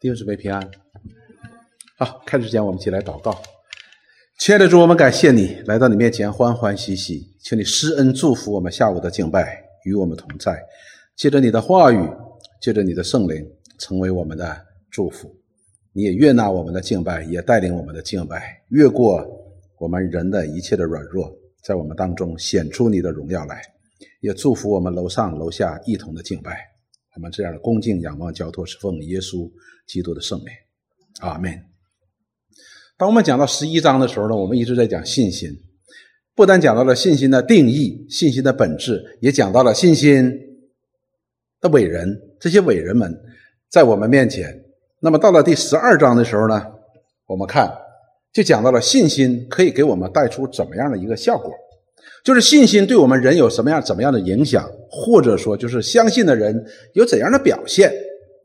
弟兄姊妹平安。好，开始之前我们一起来祷告。亲爱的主，我们感谢你来到你面前欢欢喜喜，请你施恩祝福我们下午的敬拜，与我们同在。借着你的话语，借着你的圣灵，成为我们的祝福。你也悦纳我们的敬拜，也带领我们的敬拜，越过我们人的一切的软弱，在我们当中显出你的荣耀来。也祝福我们楼上楼下一同的敬拜。我们这样的恭敬仰望交托是奉耶稣基督的圣名，阿门。当我们讲到十一章的时候呢，我们一直在讲信心，不单讲到了信心的定义、信心的本质，也讲到了信心的伟人，这些伟人们在我们面前。那么到了第十二章的时候呢，我们看就讲到了信心可以给我们带出怎么样的一个效果。就是信心对我们人有什么样、怎么样的影响，或者说就是相信的人有怎样的表现？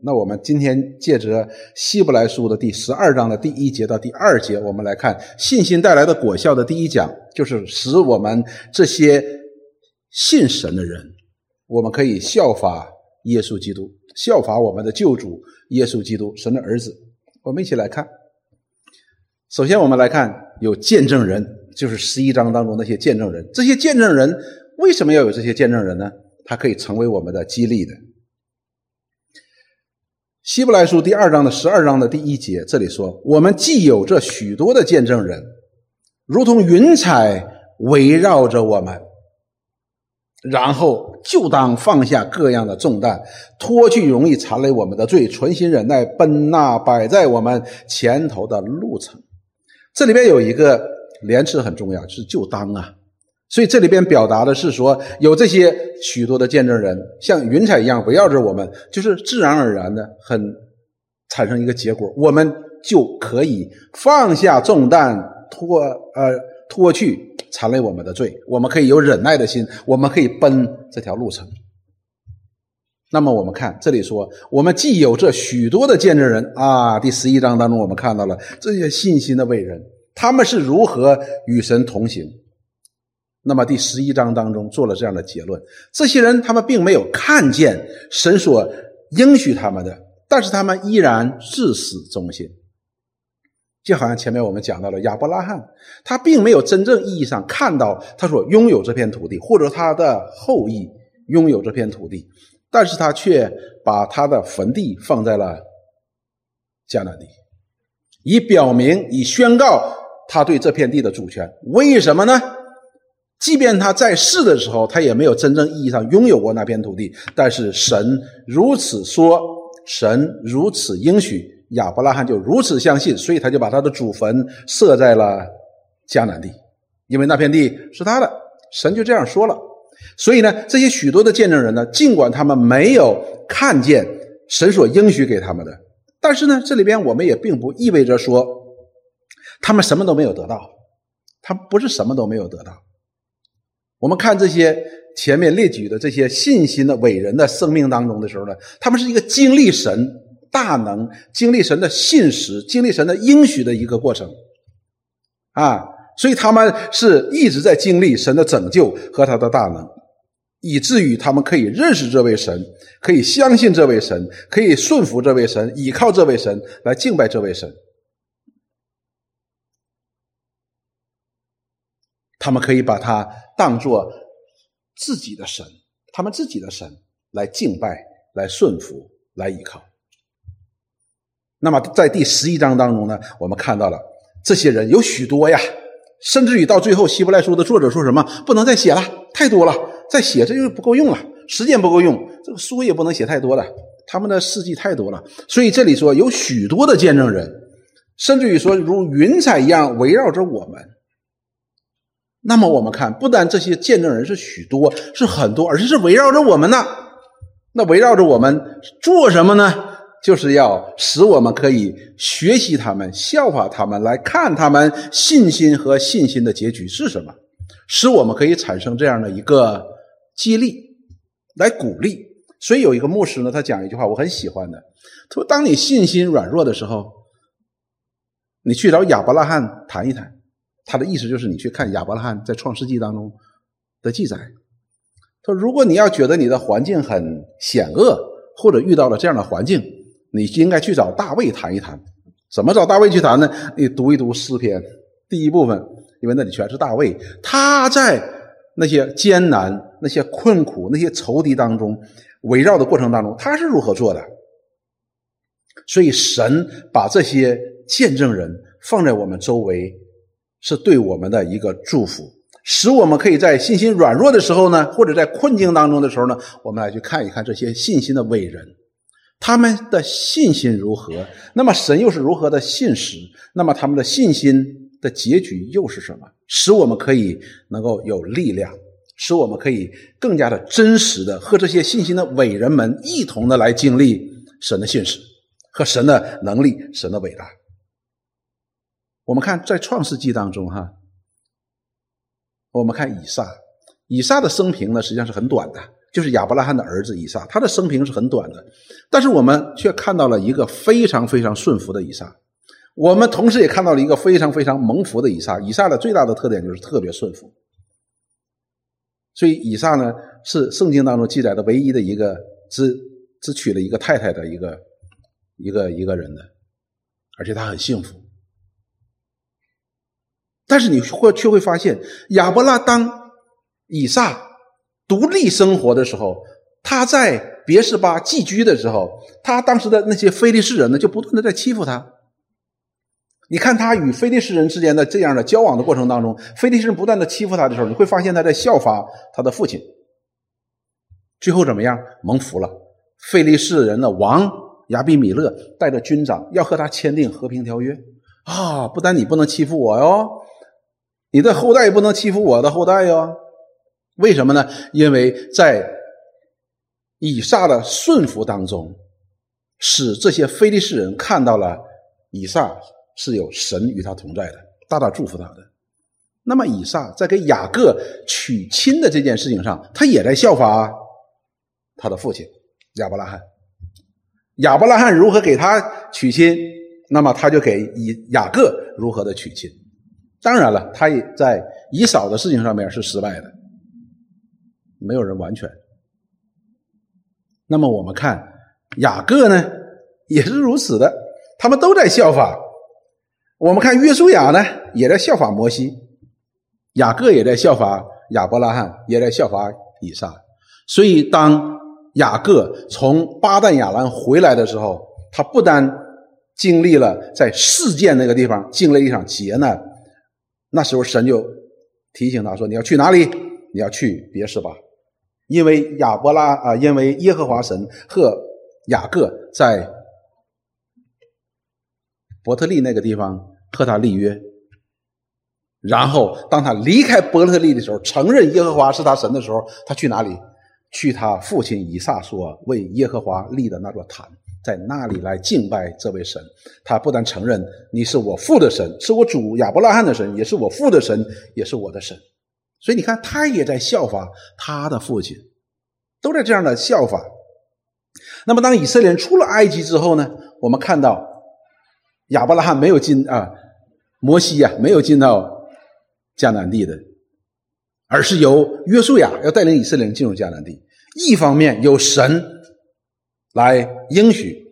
那我们今天借着希伯来书的第十二章的第一节到第二节，我们来看信心带来的果效的第一讲，就是使我们这些信神的人，我们可以效法耶稣基督，效法我们的救主耶稣基督，神的儿子。我们一起来看。首先，我们来看有见证人。就是十一章当中那些见证人，这些见证人为什么要有这些见证人呢？他可以成为我们的激励的。希伯来书第二章的十二章的第一节，这里说：“我们既有这许多的见证人，如同云彩围绕着我们，然后就当放下各样的重担，脱去容易缠累我们的罪，存心忍耐，奔那摆在我们前头的路程。”这里边有一个。连词很重要，是就当啊，所以这里边表达的是说，有这些许多的见证人，像云彩一样围绕着我们，就是自然而然的，很产生一个结果，我们就可以放下重担，脱呃脱去缠累我们的罪，我们可以有忍耐的心，我们可以奔这条路程。那么我们看这里说，我们既有这许多的见证人啊，第十一章当中我们看到了这些信心的伟人。他们是如何与神同行？那么第十一章当中做了这样的结论：这些人他们并没有看见神所应许他们的，但是他们依然至死忠心。就好像前面我们讲到了亚伯拉罕，他并没有真正意义上看到他所拥有这片土地，或者他的后裔拥有这片土地，但是他却把他的坟地放在了迦南地，以表明，以宣告。他对这片地的主权，为什么呢？即便他在世的时候，他也没有真正意义上拥有过那片土地。但是神如此说，神如此应许，亚伯拉罕就如此相信，所以他就把他的祖坟设在了迦南地，因为那片地是他的。神就这样说了。所以呢，这些许多的见证人呢，尽管他们没有看见神所应许给他们的，但是呢，这里边我们也并不意味着说。他们什么都没有得到，他不是什么都没有得到。我们看这些前面列举的这些信心的伟人的生命当中的时候呢，他们是一个经历神大能、经历神的信实、经历神的应许的一个过程啊，所以他们是一直在经历神的拯救和他的大能，以至于他们可以认识这位神，可以相信这位神，可以顺服这位神，倚靠这位神来敬拜这位神。他们可以把它当做自己的神，他们自己的神来敬拜、来顺服、来依靠。那么，在第十一章当中呢，我们看到了这些人有许多呀，甚至于到最后，希伯来书的作者说什么？不能再写了，太多了，再写这就不够用了，时间不够用，这个书也不能写太多了。他们的事迹太多了，所以这里说有许多的见证人，甚至于说如云彩一样围绕着我们。那么我们看，不但这些见证人是许多，是很多，而且是围绕着我们呢。那围绕着我们做什么呢？就是要使我们可以学习他们、效法他们，来看他们信心和信心的结局是什么，使我们可以产生这样的一个激励，来鼓励。所以有一个牧师呢，他讲一句话，我很喜欢的，他说：“当你信心软弱的时候，你去找亚伯拉罕谈一谈。”他的意思就是，你去看亚伯拉罕在创世纪当中的记载。他说：“如果你要觉得你的环境很险恶，或者遇到了这样的环境，你应该去找大卫谈一谈。怎么找大卫去谈呢？你读一读诗篇第一部分，因为那里全是大卫，他在那些艰难、那些困苦、那些仇敌当中围绕的过程当中，他是如何做的？所以神把这些见证人放在我们周围，是对我们的一个祝福，使我们可以在信心软弱的时候呢，或者在困境当中的时候呢，我们来去看一看这些信心的伟人。他们的信心如何？那么神又是如何的信实？那么他们的信心的结局又是什么？使我们可以能够有力量，使我们可以更加的真实的和这些信心的伟人们一同的来经历神的信实和神的能力、神的伟大。我们看在创世纪当中，哈，我们看以撒，以撒的生平呢，实际上是很短的。就是亚伯拉罕的儿子以撒，他的生平是很短的，但是我们却看到了一个非常非常顺服的以撒。我们同时也看到了一个非常非常蒙福的以撒。以撒的最大的特点就是特别顺服，所以以撒呢是圣经当中记载的唯一的一个只只娶了一个太太的一个一个一个人的，而且他很幸福。但是你会却会发现，亚伯拉当以撒。独立生活的时候，他在别是巴寄居的时候，他当时的那些非利士人呢，就不断的在欺负他。你看他与非利士人之间的这样的交往的过程当中，非利士人不断的欺负他的时候，你会发现他在效法他的父亲。最后怎么样？蒙福了。非利士人的王亚比米勒带着军长要和他签订和平条约啊！不但你不能欺负我哟，你的后代不能欺负我的后代哟。为什么呢？因为在以撒的顺服当中，使这些非利士人看到了以撒是有神与他同在的，大大祝福他的。那么以撒在给雅各娶亲的这件事情上，他也在效法他的父亲亚伯拉罕。亚伯拉罕如何给他娶亲，那么他就给以雅各如何的娶亲。当然了，他也在以扫的事情上面是失败的。没有人完全。那么我们看雅各呢，也是如此的，他们都在效法。我们看约书亚呢，也在效法摩西；雅各也在效法亚伯拉罕，也在效法以撒。所以，当雅各从巴旦亚兰回来的时候，他不单经历了在事件那个地方经历一场劫难，那时候神就提醒他说：“你要去哪里？你要去别是巴。”因为亚伯拉啊，因为耶和华神和雅各在伯特利那个地方和他立约，然后当他离开伯特利的时候，承认耶和华是他神的时候，他去哪里？去他父亲以撒所为耶和华立的那座坛，在那里来敬拜这位神。他不但承认你是我父的神，是我主亚伯拉罕的神，也是我父的神，也是我的神。所以你看，他也在效法他的父亲，都在这样的效法。那么，当以色列人出了埃及之后呢？我们看到亚伯拉罕没有进啊，摩西呀没有进到迦南地的，而是由约书亚要带领以色列人进入迦南地。一方面有神来应许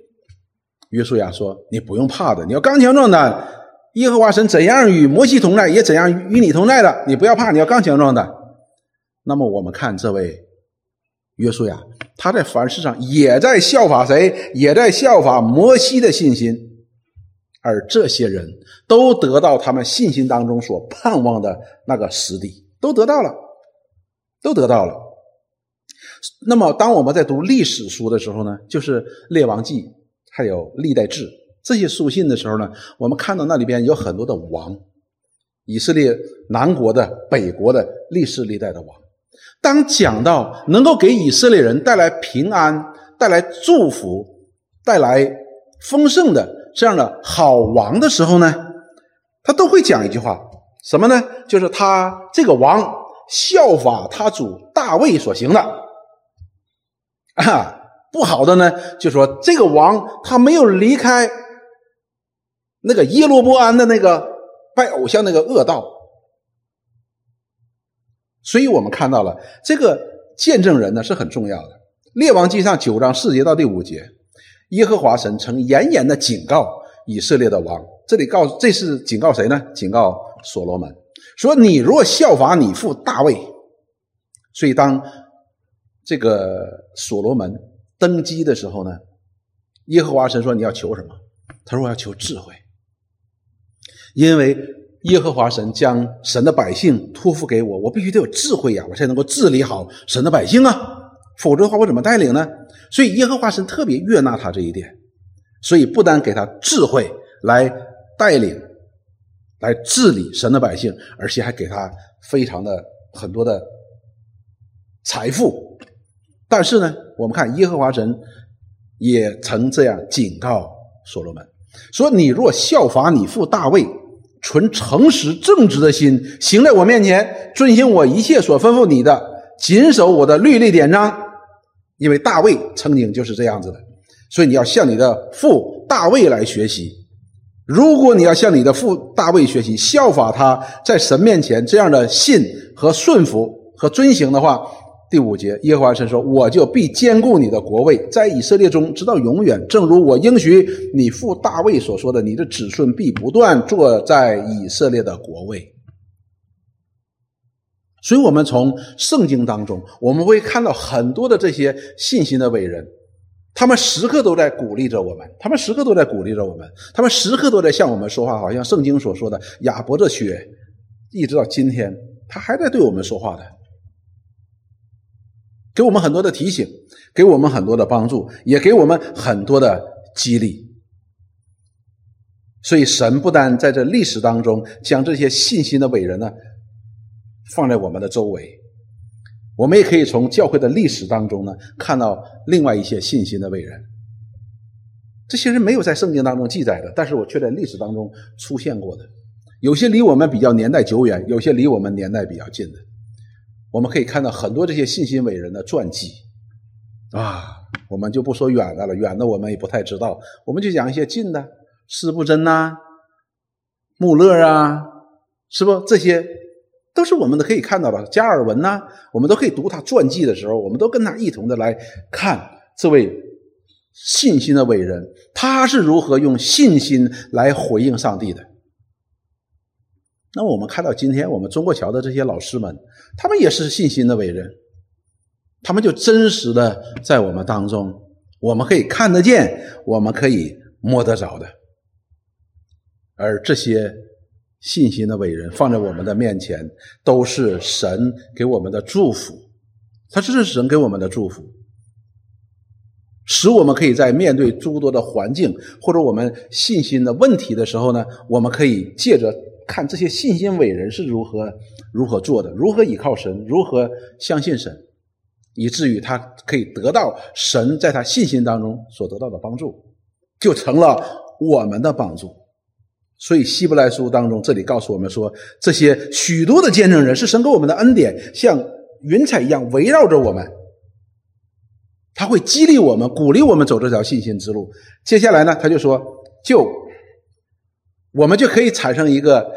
约书亚说：“你不用怕的，你要刚强壮胆。”耶和华神怎样与摩西同在，也怎样与你同在的。你不要怕，你要刚强壮的。那么我们看这位约书亚，他在凡事上也在效法谁？也在效法摩西的信心。而这些人都得到他们信心当中所盼望的那个实地，都得到了，都得到了。那么当我们在读历史书的时候呢，就是列王记，还有历代志。这些书信的时候呢，我们看到那里边有很多的王，以色列南国的、北国的历世历代的王。当讲到能够给以色列人带来平安、带来祝福、带来丰盛的这样的好王的时候呢，他都会讲一句话，什么呢？就是他这个王效法他主大卫所行的啊。不好的呢，就说这个王他没有离开。那个耶罗波安的那个拜偶像那个恶道，所以我们看到了这个见证人呢是很重要的。列王记上九章四节到第五节，耶和华神曾严严的警告以色列的王，这里告这是警告谁呢？警告所罗门，说你若效法你父大卫，所以当这个所罗门登基的时候呢，耶和华神说你要求什么？他说我要求智慧，因为耶和华神将神的百姓托付给我，我必须得有智慧呀，我才能够治理好神的百姓啊，否则的话我怎么带领呢？所以耶和华神特别悦纳他这一点，所以不但给他智慧来带领、来治理神的百姓，而且还给他非常的很多的财富。但是呢，我们看耶和华神也曾这样警告所罗门说：“你若效法你父大卫，存诚实正直的心，行在我面前，遵行我一切所吩咐你的，谨守我的律例典章。”因为大卫曾经就是这样子的，所以你要向你的父大卫来学习。如果你要向你的父大卫学习，效法他在神面前这样的信和顺服和遵行的话，第五节，耶和华神说：“我就必坚固你的国位，在以色列中直到永远，正如我应许你父大卫所说的，你的子孙必不断坐在以色列的国位。”所以，我们从圣经当中，我们会看到很多的这些信心的伟人，他们时刻都在鼓励着我们，他们时刻都在鼓励着我们，他们时刻都在向我们说话，好像圣经所说的亚伯的血，一直到今天，他还在对我们说话的，给我们很多的提醒，给我们很多的帮助，也给我们很多的激励。所以，神不但在这历史当中将这些信心的伟人呢。放在我们的周围，我们也可以从教会的历史当中呢看到另外一些信心的伟人。这些人没有在圣经当中记载的，但是我却在历史当中出现过的。有些离我们比较年代久远，有些离我们年代比较近的。我们可以看到很多这些信心伟人的传记啊，我们就不说远的了，远的我们也不太知道，我们就讲一些近的，施布真呐、穆勒啊，是不这些？都是我们的可以看到的加尔文呐，我们都可以读他传记的时候，我们都跟他一同的来看这位信心的伟人，他是如何用信心来回应上帝的。那我们看到今天我们中国桥的这些老师们，他们也是信心的伟人，他们就真实的在我们当中，我们可以看得见，我们可以摸得着的，而这些。信心的伟人放在我们的面前，都是神给我们的祝福。他这是神给我们的祝福，使我们可以在面对诸多的环境或者我们信心的问题的时候呢，我们可以借着看这些信心伟人是如何如何做的，如何依靠神，如何相信神，以至于他可以得到神在他信心当中所得到的帮助，就成了我们的帮助。所以，希伯来书当中，这里告诉我们说，这些许多的见证人是神给我们的恩典，像云彩一样围绕着我们。他会激励我们，鼓励我们走这条信心之路。接下来呢，他就说，就我们就可以产生一个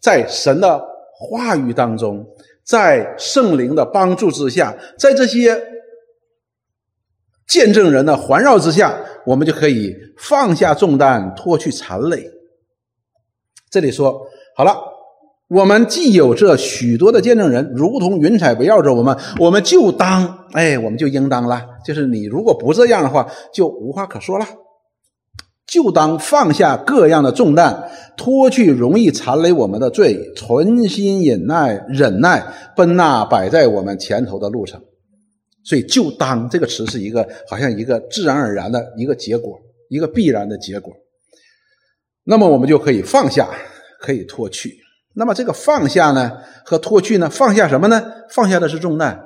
在神的话语当中，在圣灵的帮助之下，在这些见证人的环绕之下，我们就可以放下重担，脱去残累。这里说好了，我们既有这许多的见证人，如同云彩围绕着我们，我们就当哎，我们就应当了。就是你如果不这样的话，就无话可说了。就当放下各样的重担，脱去容易缠累我们的罪，存心忍耐，忍耐奔那摆在我们前头的路程。所以，就当这个词是一个好像一个自然而然的一个结果，一个必然的结果。那么我们就可以放下，可以脱去。那么这个放下呢和脱去呢？放下什么呢？放下的是重担。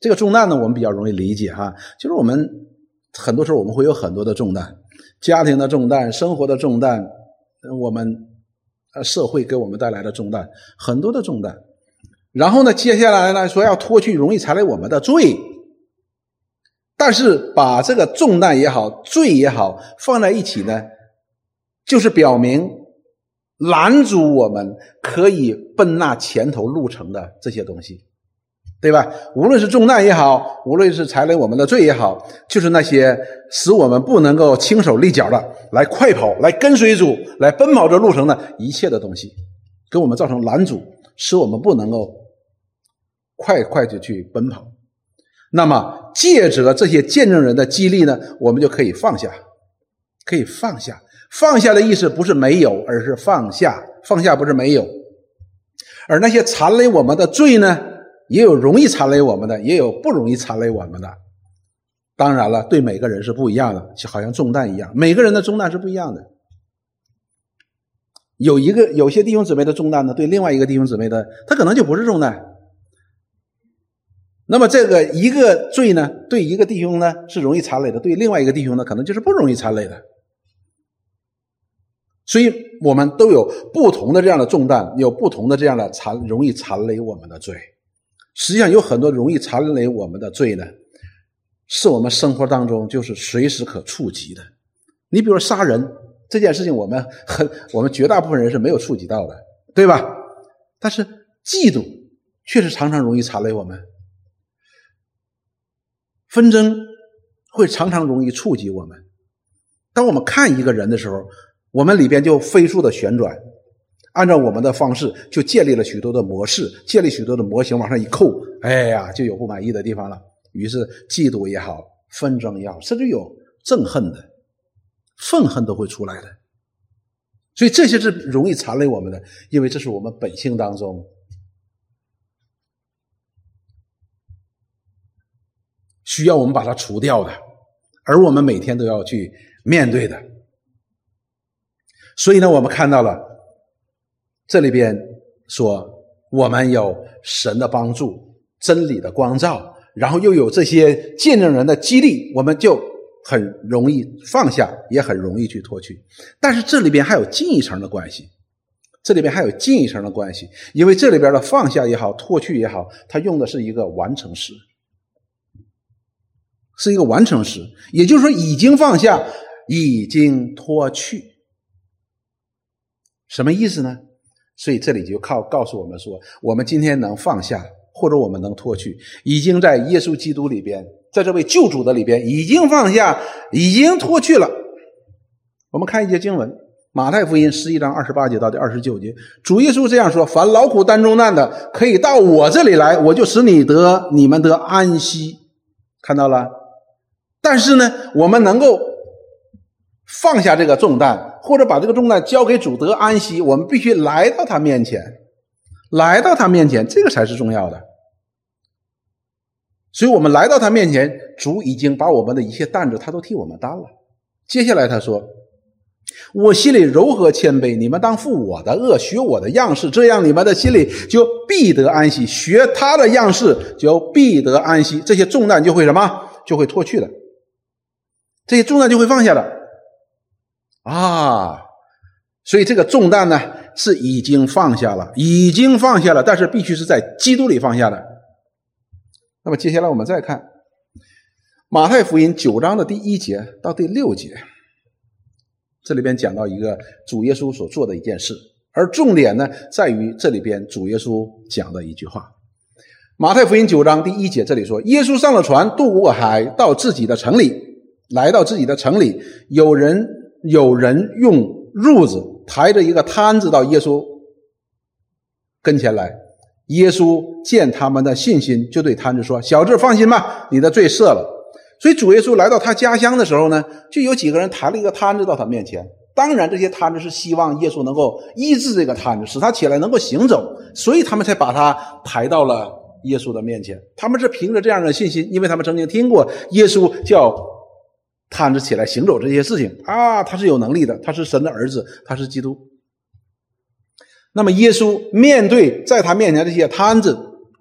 这个重担呢，我们比较容易理解哈，就是我们很多时候我们会有很多的重担，家庭的重担、生活的重担，我们呃社会给我们带来的重担，很多的重担。然后呢，接下来呢说要脱去容易缠累我们的罪，但是把这个重担也好，罪也好放在一起呢？就是表明拦阻我们可以奔那前头路程的这些东西，对吧？无论是重担也好，无论是踩累我们的罪也好，就是那些使我们不能够轻手利脚的来快跑、来跟随主、来奔跑这路程的一切的东西，给我们造成拦阻，使我们不能够快快的去奔跑。那么，借着这些见证人的激励呢，我们就可以放下，可以放下。放下的意思不是没有，而是放下。放下不是没有，而那些残累我们的罪呢？也有容易残累我们的，也有不容易残累我们的。当然了，对每个人是不一样的，就好像重担一样，每个人的重担是不一样的。有一个有些弟兄姊妹的重担呢，对另外一个弟兄姊妹的，他可能就不是重担。那么这个一个罪呢，对一个弟兄呢是容易残累的，对另外一个弟兄呢，可能就是不容易残累的。所以我们都有不同的这样的重担，有不同的这样的残容易残累我们的罪。实际上有很多容易残累我们的罪呢，是我们生活当中就是随时可触及的。你比如杀人这件事情，我们很 我们绝大部分人是没有触及到的，对吧？但是嫉妒确实常常容易残累我们，纷争会常常容易触及我们。当我们看一个人的时候，我们里边就飞速的旋转。按照我们的方式，就建立了许多的模式，建立许多的模型，往上一扣，哎呀，就有不满意的地方了。于是嫉妒也好，纷争也好，甚至有憎恨的、愤恨都会出来的。所以这些是容易残累我们的，因为这是我们本性当中需要我们把它除掉的，而我们每天都要去面对的。所以呢，我们看到了。这里边说，我们有神的帮助，真理的光照，然后又有这些见证人的激励，我们就很容易放下，也很容易去脱去。但是这里边还有进一层的关系，这里边还有进一层的关系，因为这里边的放下也好，脱去也好，它用的是一个完成时，是一个完成时，也就是说，已经放下，已经脱去，什么意思呢？所以这里就靠告诉我们说，我们今天能放下，或者我们能脱去，已经在耶稣基督里边，在这位救主的里边已经放下，已经脱去了。我们看一节经文，《马太福音》十一章二十八节到第二十九节，主耶稣这样说：“凡劳苦担重担的，可以到我这里来，我就使你得你们得安息。”看到了？但是呢，我们能够。放下这个重担，或者把这个重担交给主得安息，我们必须来到他面前，来到他面前，这个才是重要的。所以，我们来到他面前，主已经把我们的一切担子，他都替我们担了。接下来他说：“我心里柔和谦卑，你们当负我的恶，学我的样式，这样你们的心里就必得安息。学他的样式，就必得安息。这些重担就会什么？就会脱去的，这些重担就会放下的。”啊，所以这个重担呢是已经放下了，已经放下了，但是必须是在基督里放下的。那么接下来我们再看马太福音九章的第一节到第六节，这里边讲到一个主耶稣所做的一件事，而重点呢在于这里边主耶稣讲的一句话。马太福音九章第一节这里说，耶稣上了船渡过海，到自己的城里，来到自己的城里，有人。有人用褥子抬着一个摊子到耶稣跟前来，耶稣见他们的信心，就对摊子说：“小智，放心吧，你的罪赦了。”所以主耶稣来到他家乡的时候呢，就有几个人抬了一个摊子到他面前。当然，这些摊子是希望耶稣能够医治这个摊子，使他起来能够行走，所以他们才把他抬到了耶稣的面前。他们是凭着这样的信心，因为他们曾经听过耶稣叫。摊子起来行走这些事情啊，他是有能力的，他是神的儿子，他是基督。那么耶稣面对在他面前这些摊子，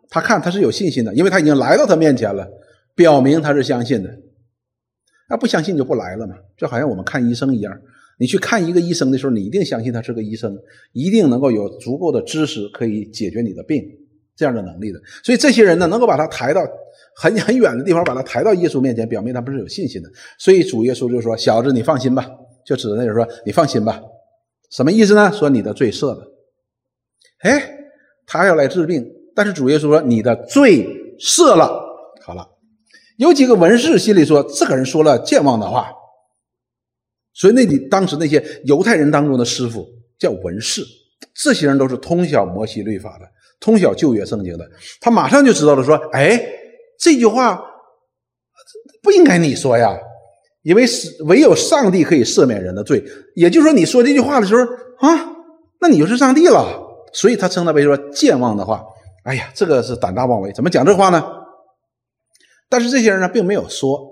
他看他是有信心的，因为他已经来到他面前了，表明他是相信的。那不相信就不来了嘛，就好像我们看医生一样，你去看一个医生的时候，你一定相信他是个医生，一定能够有足够的知识可以解决你的病，这样的能力的。所以这些人呢，能够把他抬到。很很远的地方把他抬到耶稣面前，表明他不是有信心的。所以主耶稣就说：“小子，你放心吧。”就指着那人说：“你放心吧。”什么意思呢？说你的罪赦了。哎，他要来治病，但是主耶稣说：“你的罪赦了。好了，有几个文士心里说，这个人说了健忘的话，所以那里当时那些犹太人当中的师傅叫文士，这些人都是通晓摩西律法的，从小旧约圣经的，他马上就知道了，说，哎，这句话不应该你说呀。因为是唯有上帝可以赦免人的罪，也就是说，你说这句话的时候啊，那你就是上帝了。所以他称他为说健忘的话。哎呀，这个是胆大妄为，怎么讲这话呢？但是这些人呢，并没有说，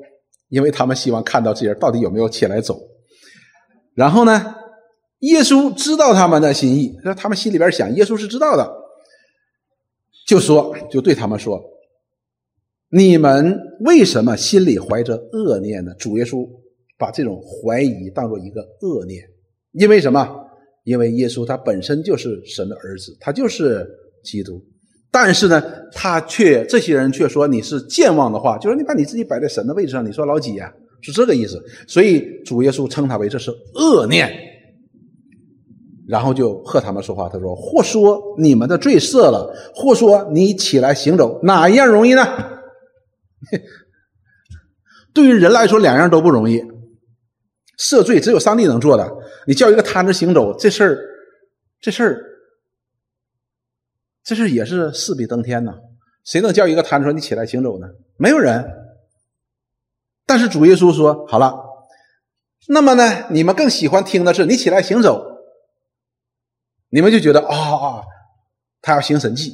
因为他们希望看到这些人到底有没有起来走。然后呢，耶稣知道他们的心意，那他们心里边想，耶稣是知道的，就说，就对他们说。你们为什么心里怀着恶念呢？主耶稣把这种怀疑当做一个恶念，因为什么？因为耶稣他本身就是神的儿子，他就是基督。但是呢，他却这些人却说你是健忘的话，就说你把你自己摆在神的位置上，你说老几呀？是这个意思。所以主耶稣称他为这是恶念，然后就和他们说话，他说：或说你们的罪赦了，或说你起来行走，哪一样容易呢？对于人来说，两样都不容易。赦罪只有上帝能做的。你叫一个瘫子行走，这事儿，这事儿，这事儿也是势比登天呐。谁能叫一个瘫子说你起来行走呢？没有人。但是主耶稣说：“好了，那么呢，你们更喜欢听的是你起来行走，你们就觉得啊，他要行神迹。”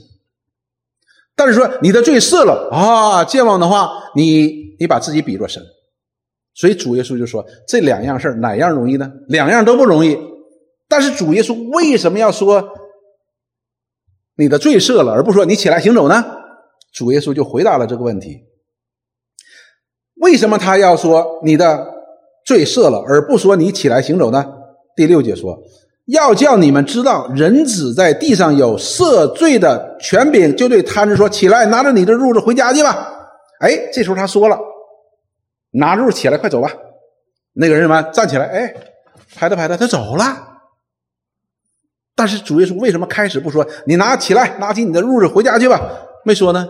但是说你的罪赦了啊，健忘的话，你你把自己比作神，所以主耶稣就说这两样事哪样容易呢？两样都不容易。但是主耶稣为什么要说你的罪赦了，而不说你起来行走呢？主耶稣就回答了这个问题。为什么他要说你的罪赦了，而不说你起来行走呢？第六节说。要叫你们知道，人子在地上有赦罪的权柄，就对摊子说：“起来，拿着你的褥子回家去吧。”哎，这时候他说了：“拿褥起来，快走吧。”那个人什么站起来，哎，拍他拍他，他走了。但是主耶稣为什么开始不说“你拿起来，拿起你的褥子回家去吧”？没说呢，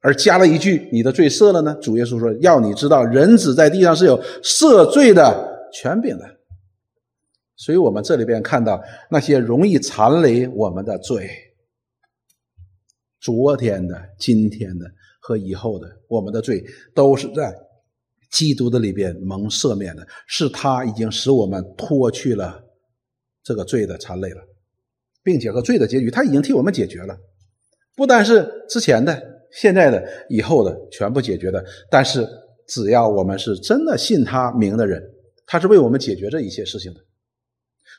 而加了一句“你的罪赦了呢？”主耶稣说：“要你知道，人子在地上是有赦罪的权柄的。”所以我们这里边看到那些容易残累我们的罪，昨天的、今天的和以后的，我们的罪都是在基督的里边蒙赦免的，是他已经使我们脱去了这个罪的残累了，并且和罪的结局，他已经替我们解决了，不单是之前的、现在的、以后的全部解决的，但是只要我们是真的信他名的人，他是为我们解决这一切事情的。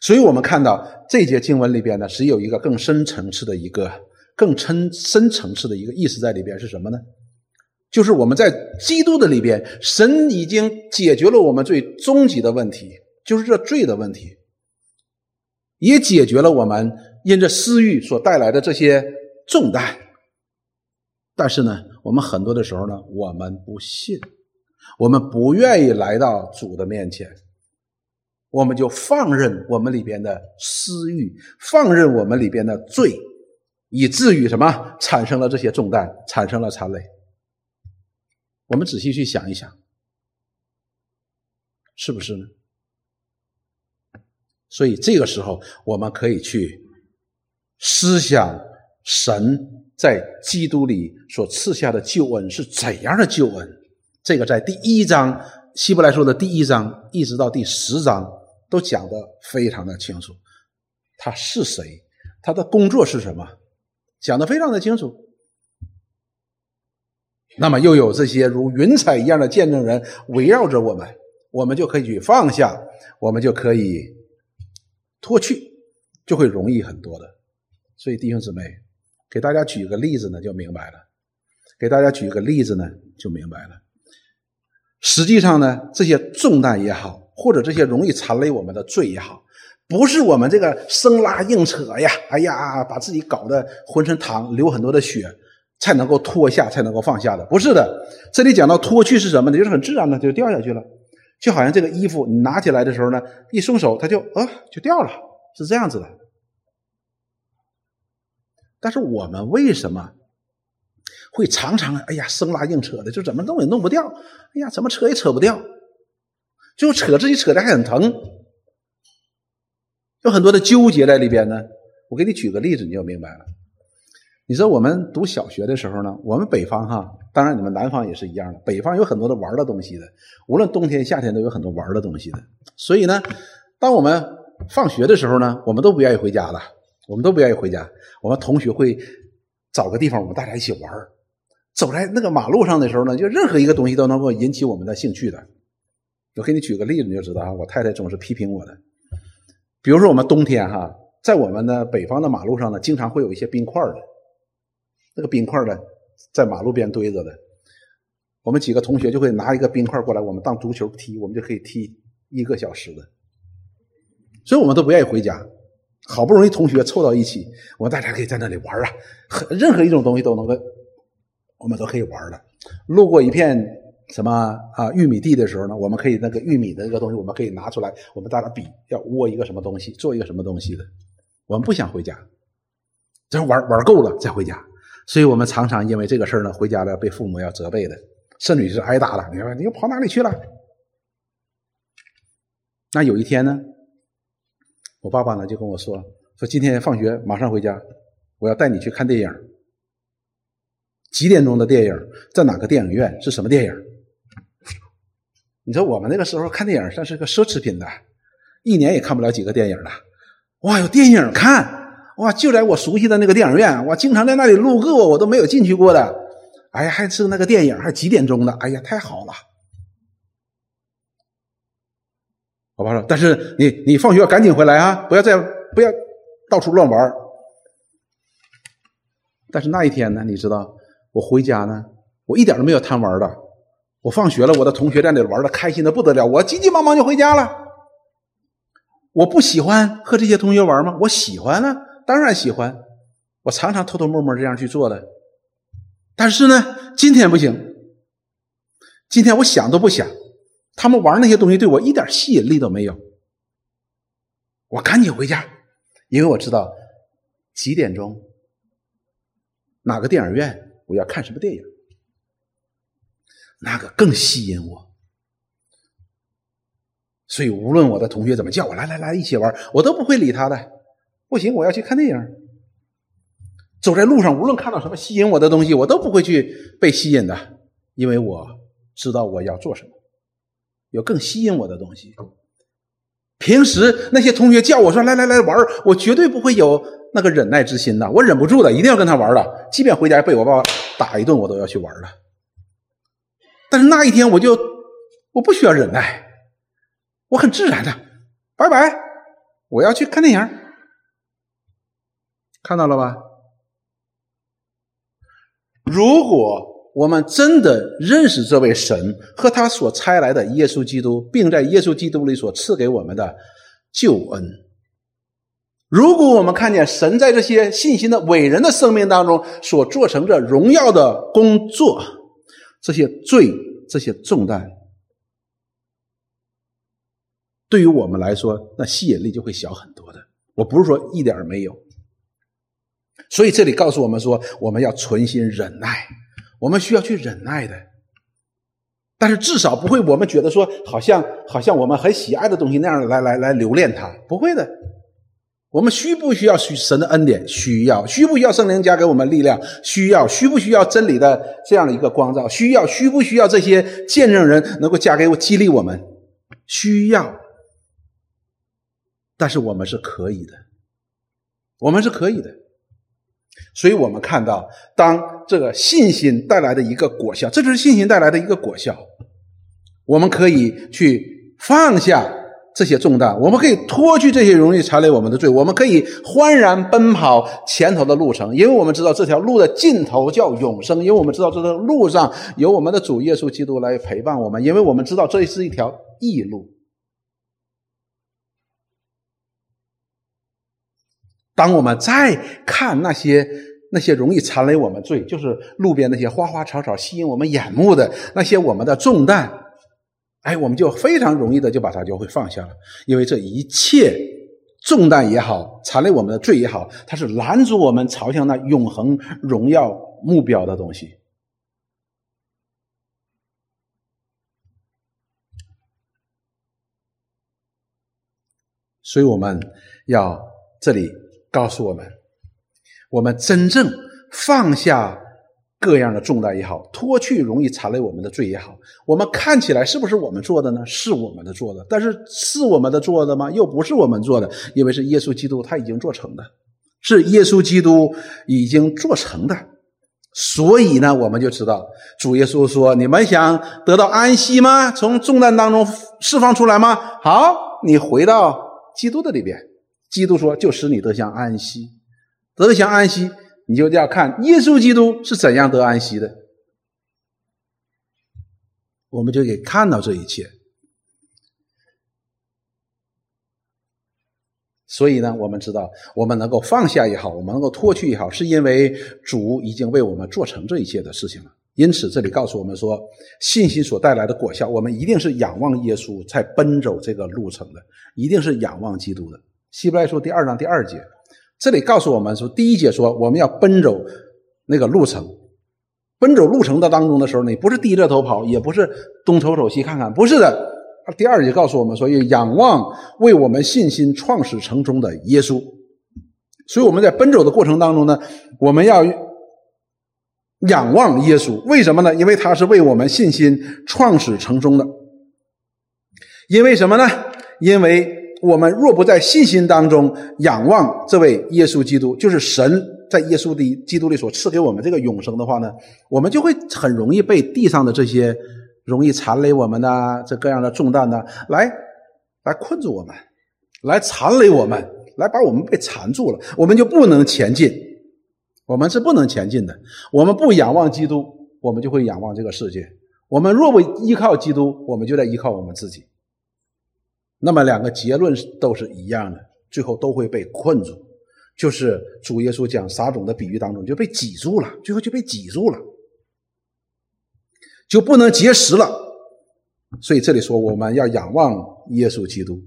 所以我们看到这节经文里边呢，是有一个更深层次的一个更深深层次的一个意思在里边是什么呢？就是我们在基督的里边，神已经解决了我们最终极的问题，就是这罪的问题，也解决了我们因着私欲所带来的这些重担。但是呢，我们很多的时候呢，我们不信，我们不愿意来到主的面前。我们就放任我们里边的私欲，放任我们里边的罪，以至于什么产生了这些重担，产生了残累。我们仔细去想一想，是不是呢？所以这个时候，我们可以去思想神在基督里所赐下的救恩是怎样的救恩。这个在第一章希伯来书的第一章一直到第十章。都讲得非常的清楚，他是谁，他的工作是什么，讲得非常的清楚。那么又有这些如云彩一样的见证人围绕着我们，我们就可以去放下，我们就可以脱去，就会容易很多的。所以弟兄姊妹，给大家举个例子呢，就明白了。给大家举个例子呢，就明白了。实际上呢，这些重担也好。或者这些容易残累我们的罪也好，不是我们这个生拉硬扯呀，哎呀，把自己搞得浑身淌，流很多的血，才能够脱下，才能够放下的，不是的。这里讲到脱去是什么呢？就是很自然的就掉下去了，就好像这个衣服你拿起来的时候呢，一松手它就啊就掉了，是这样子的。但是我们为什么会常常哎呀生拉硬扯的，就怎么弄也弄不掉，哎呀怎么扯也扯不掉，就扯自己扯的还很疼，有很多的纠结在里边呢。我给你举个例子，你就明白了。你说我们读小学的时候呢，我们北方哈，当然你们南方也是一样的，北方有很多的玩的东西的，无论冬天夏天都有很多玩的东西的。所以呢，当我们放学的时候呢，我们都不愿意回家了，我们都不愿意回家。我们同学会找个地方，我们大家一起玩走在那个马路上的时候呢，就任何一个东西都能够引起我们的兴趣的。我给你举个例子，你就知道啊。我太太总是批评我的，比如说我们冬天哈，在我们的北方的马路上呢，经常会有一些冰块的。那个冰块呢，在马路边堆着的，我们几个同学就会拿一个冰块过来，我们当足球踢，我们就可以踢一个小时的。所以我们都不愿意回家，好不容易同学凑到一起，我们大家可以在那里玩啊，任何一种东西都能够，我们都可以玩的。路过一片什么啊玉米地的时候呢，我们可以那个玉米的那个东西，我们可以拿出来，我们大家比要窝一个什么东西，做一个什么东西的。我们不想回家，等玩玩够了再回家。所以我们常常因为这个事呢，回家了被父母要责备的，甚至是挨打了。你说你又跑哪里去了？那有一天呢，我爸爸呢就跟我说：“说今天放学马上回家，我要带你去看电影。几点钟的电影？在哪个电影院？是什么电影？”你说我们那个时候看电影算是个奢侈品的，一年也看不了几个电影了。哇，有电影看！哇！就在我熟悉的那个电影院，我经常在那里路过，我都没有进去过的。哎呀，还是那个电影，还几点钟的？哎呀，太好了！我爸说：“但是你你放学赶紧回来啊，不要再不要到处乱玩。”但是那一天呢，你知道，我回家呢，我一点都没有贪玩的。我放学了，我的同学在那里玩的开心的不得了，我急急忙忙就回家了。我不喜欢和这些同学玩吗？我喜欢啊。当然喜欢，我常常偷偷摸摸这样去做的。但是呢，今天不行。今天我想都不想，他们玩那些东西对我一点吸引力都没有。我赶紧回家，因为我知道几点钟，哪个电影院我要看什么电影，那个更吸引我。所以无论我的同学怎么叫我，来来来，一起玩，我都不会理他的。不行，我要去看电影。走在路上，无论看到什么吸引我的东西，我都不会去被吸引的，因为我知道我要做什么，有更吸引我的东西。平时那些同学叫我说来来来玩我绝对不会有那个忍耐之心的，我忍不住的，一定要跟他玩的，即便回家被我爸打一顿，我都要去玩了。但是那一天，我就我不需要忍耐，我很自然的，拜拜，我要去看电影。看到了吧？如果我们真的认识这位神和他所差来的耶稣基督，并在耶稣基督里所赐给我们的救恩，如果我们看见神在这些信心的伟人的生命当中所做成这荣耀的工作，这些罪、这些重担，对于我们来说，那吸引力就会小很多的。我不是说一点没有。所以这里告诉我们说，我们要存心忍耐，我们需要去忍耐的。但是至少不会，我们觉得说，好像好像我们很喜爱的东西那样来来来留恋它，不会的。我们需不需要神的恩典？需要。需不需要圣灵加给我们力量？需要。需不需要真理的这样的一个光照？需要。需不需要这些见证人能够加给我激励我们？需要。但是我们是可以的，我们是可以的。所以我们看到，当这个信心带来的一个果效，这就是信心带来的一个果效。我们可以去放下这些重担，我们可以脱去这些容易缠累我们的罪，我们可以欢然奔跑前头的路程，因为我们知道这条路的尽头叫永生，因为我们知道这条路上有我们的主耶稣基督来陪伴我们，因为我们知道这是一条义路。当我们再看那些那些容易缠累我们罪，就是路边那些花花草草吸引我们眼目的那些我们的重担，哎，我们就非常容易的就把它就会放下了，因为这一切重担也好，缠累我们的罪也好，它是拦阻我们朝向那永恒荣耀目标的东西。所以我们要这里告诉我们，我们真正放下各样的重担也好，脱去容易缠累我们的罪也好，我们看起来是不是我们做的呢？是我们的做的，但是是我们的做的吗？又不是我们做的，因为是耶稣基督他已经做成的，是耶稣基督已经做成的。所以呢，我们就知道主耶稣说：“你们想得到安息吗？从重担当中释放出来吗？好，你回到。”基督的里边，基督说就使你得享安息，得享安息，你就要看耶稣基督是怎样得安息的，我们就可以看到这一切。所以呢，我们知道，我们能够放下也好，我们能够脱去也好，是因为主已经为我们做成这一切的事情了。因此，这里告诉我们说，信心所带来的果效，我们一定是仰望耶稣才奔走这个路程的，一定是仰望基督的。希伯来书第二章第二节，这里告诉我们说，第一节说我们要奔走那个路程，奔走路程的当中的时候，你不是低着头跑，也不是东瞅瞅西看看，不是的。第二节告诉我们说，要仰望为我们信心创始成终的耶稣。所以我们在奔走的过程当中呢，我们要。仰望耶稣，为什么呢？因为他是为我们信心创始成终的。因为什么呢？因为我们若不在信心当中仰望这位耶稣基督，就是神在耶稣的基督里所赐给我们这个永生的话呢，我们就会很容易被地上的这些容易缠累我们的这各样的重担呢，来来困住我们，来缠累我们，来把我们被缠住了，我们就不能前进。我们是不能前进的。我们不仰望基督，我们就会仰望这个世界。我们若不依靠基督，我们就在依靠我们自己。那么两个结论都是一样的，最后都会被困住。就是主耶稣讲撒种的比喻当中就被挤住了，最后就被挤住了，就不能结实了。所以这里说我们要仰望耶稣基督。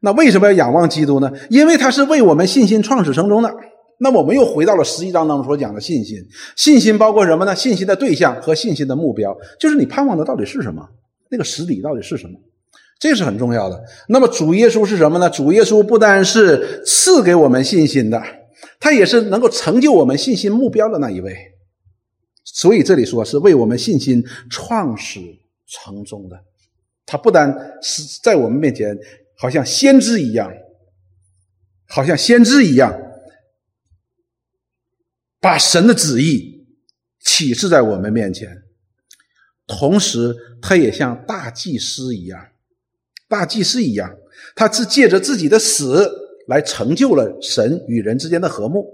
那为什么要仰望基督呢？因为他是为我们信心创始成终的。那我们又回到了十一章当中所讲的信心。信心包括什么呢？信心的对象和信心的目标，就是你盼望的到底是什么？那个实底到底是什么？这是很重要的。那么主耶稣是什么呢？主耶稣不单是赐给我们信心的，他也是能够成就我们信心目标的那一位。所以这里说是为我们信心创始成终的。他不单是在我们面前，好像先知一样，好像先知一样。把神的旨意启示在我们面前，同时他也像大祭司一样，大祭司一样，他是借着自己的死来成就了神与人之间的和睦。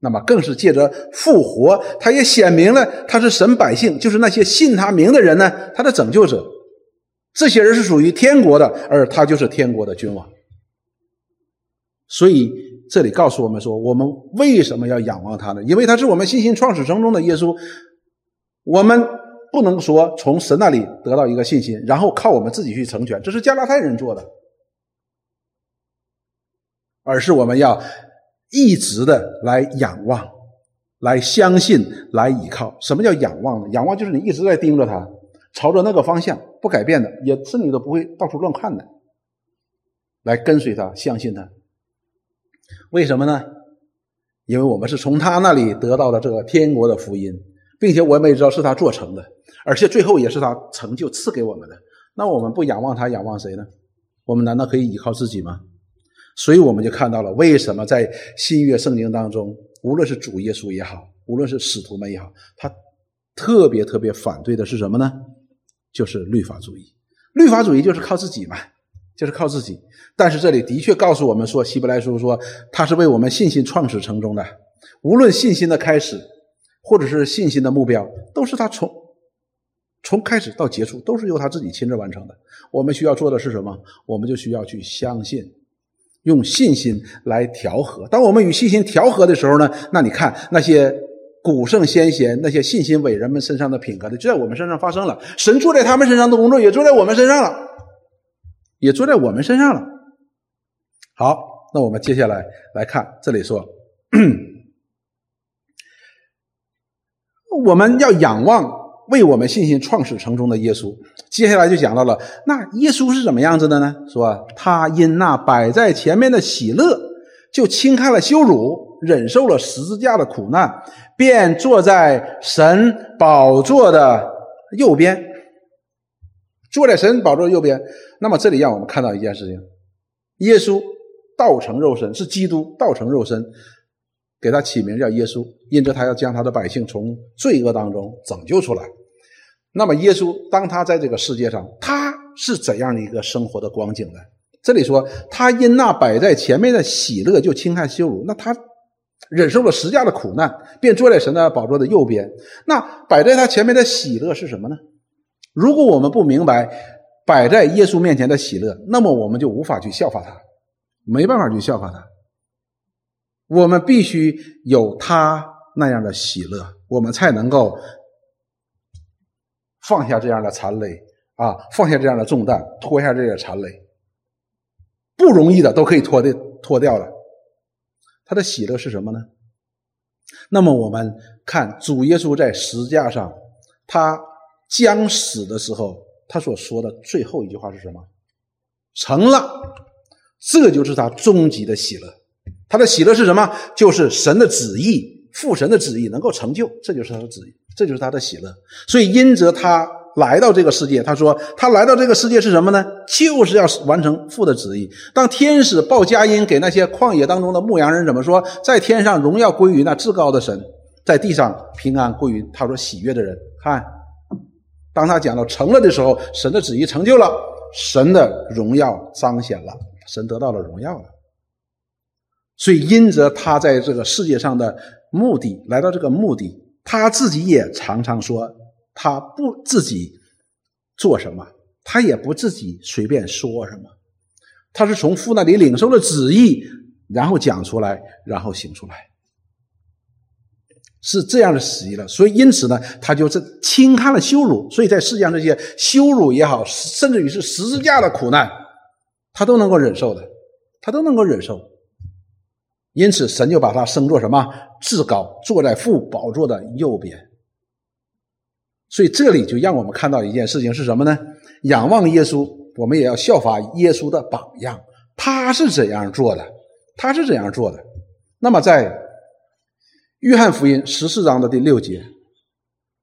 那么更是借着复活，他也显明了他是神百姓，就是那些信他名的人呢，他的拯救者。这些人是属于天国的，而他就是天国的君王。所以。这里告诉我们说，我们为什么要仰望他呢？因为他是我们信心创始成终的耶稣。我们不能说从神那里得到一个信心，然后靠我们自己去成全，这是加拉太人做的，而是我们要一直的来仰望、来相信、来依靠。什么叫仰望呢？仰望就是你一直在盯着他，朝着那个方向不改变的，也是你都不会到处乱看的，来跟随他，相信他。为什么呢？因为我们是从他那里得到了这个天国的福音，并且我们也知道是他做成的，而且最后也是他成就赐给我们的。那我们不仰望他，仰望谁呢？我们难道可以依靠自己吗？所以我们就看到了为什么在新约圣经当中，无论是主耶稣也好，无论是使徒们也好，他特别特别反对的是什么呢？就是律法主义。律法主义就是靠自己嘛。就是靠自己，但是这里的确告诉我们说，希伯来书说他是为我们信心创始成终的。无论信心的开始，或者是信心的目标，都是他从从开始到结束，都是由他自己亲自完成的。我们需要做的是什么？我们就需要去相信，用信心来调和。当我们与信心调和的时候呢，那你看那些古圣先贤、那些信心伟人们身上的品格的，就在我们身上发生了。神住在他们身上的工作，也做在我们身上了。也坐在我们身上了。好，那我们接下来来看，这里说，我们要仰望为我们信心创始成终的耶稣。接下来就讲到了，那耶稣是怎么样子的呢？说他因那摆在前面的喜乐，就轻看了羞辱，忍受了十字架的苦难，便坐在神宝座的右边。坐在神宝座右边。那么这里让我们看到一件事情：耶稣道成肉身，是基督道成肉身。给他起名叫耶稣，因着他要将他的百姓从罪恶当中拯救出来。那么，耶稣当他在这个世界上，他是怎样的一个生活的光景呢？这里说，他因那摆在前面的喜乐，就轻看羞辱。那他忍受了十架的苦难，便坐在神的宝座的右边。那摆在他前面的喜乐是什么呢？如果我们不明白摆在耶稣面前的喜乐，那么我们就无法去效法他，没办法去效法他。我们必须有他那样的喜乐，我们才能够放下这样的残累啊，放下这样的重担，脱下这些残累，不容易的都可以脱的脱掉了。他的喜乐是什么呢？那么我们看主耶稣在十字架上，他将死的时候，他所说的最后一句话是什么？成了，这就是他终极的喜乐。他的喜乐是什么？就是神的旨意，父神的旨意能够成就，这就是他的旨意，这就是他的喜乐。所以因着他来到这个世界，他说他来到这个世界是什么呢？就是要完成父的旨意。当天使报佳音给那些旷野当中的牧羊人怎么说？在天上荣耀归于那至高的神，在地上平安归于他说喜悦的人。看，当他讲到成了的时候，神的旨意成就了，神的荣耀彰显了，神得到了荣耀了。所以，因着他在这个世界上的目的，来到这个目的，他自己也常常说，他不自己做什么，他也不自己随便说什么，他是从父那里领受了旨意，然后讲出来，然后行出来，是这样的旨意了。所以，因此呢，他就是轻看了羞辱，所以在世界上这些羞辱也好，甚至于是十字架的苦难，他都能够忍受的，他都能够忍受。因此，神就把他升作什么至高，坐在父宝座的右边。所以这里就让我们看到一件事情是什么呢？仰望耶稣，我们也要效法耶稣的榜样。他是怎样做的？他是怎样做的？那么在约翰福音十四章的第六节，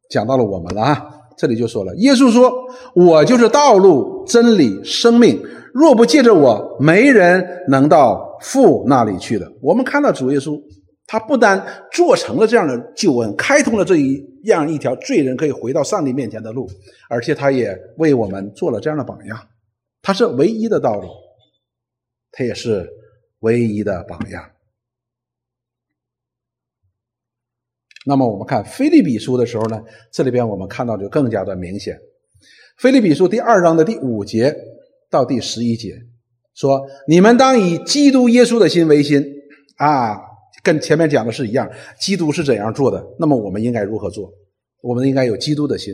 讲到了我们了啊。这里就说了，耶稣说：“我就是道路、真理、生命。若不借着我，没人能到。”父那里去的，我们看到主耶稣，他不单做成了这样的救恩，开通了这一样一条罪人可以回到上帝面前的路，而且他也为我们做了这样的榜样。他是唯一的道路，他也是唯一的榜样。那么我们看菲利比书的时候呢，这里边我们看到就更加的明显。菲利比书第二章的第五节到第十一节。说：“你们当以基督耶稣的心为心啊，跟前面讲的是一样。基督是怎样做的？那么我们应该如何做？我们应该有基督的心。”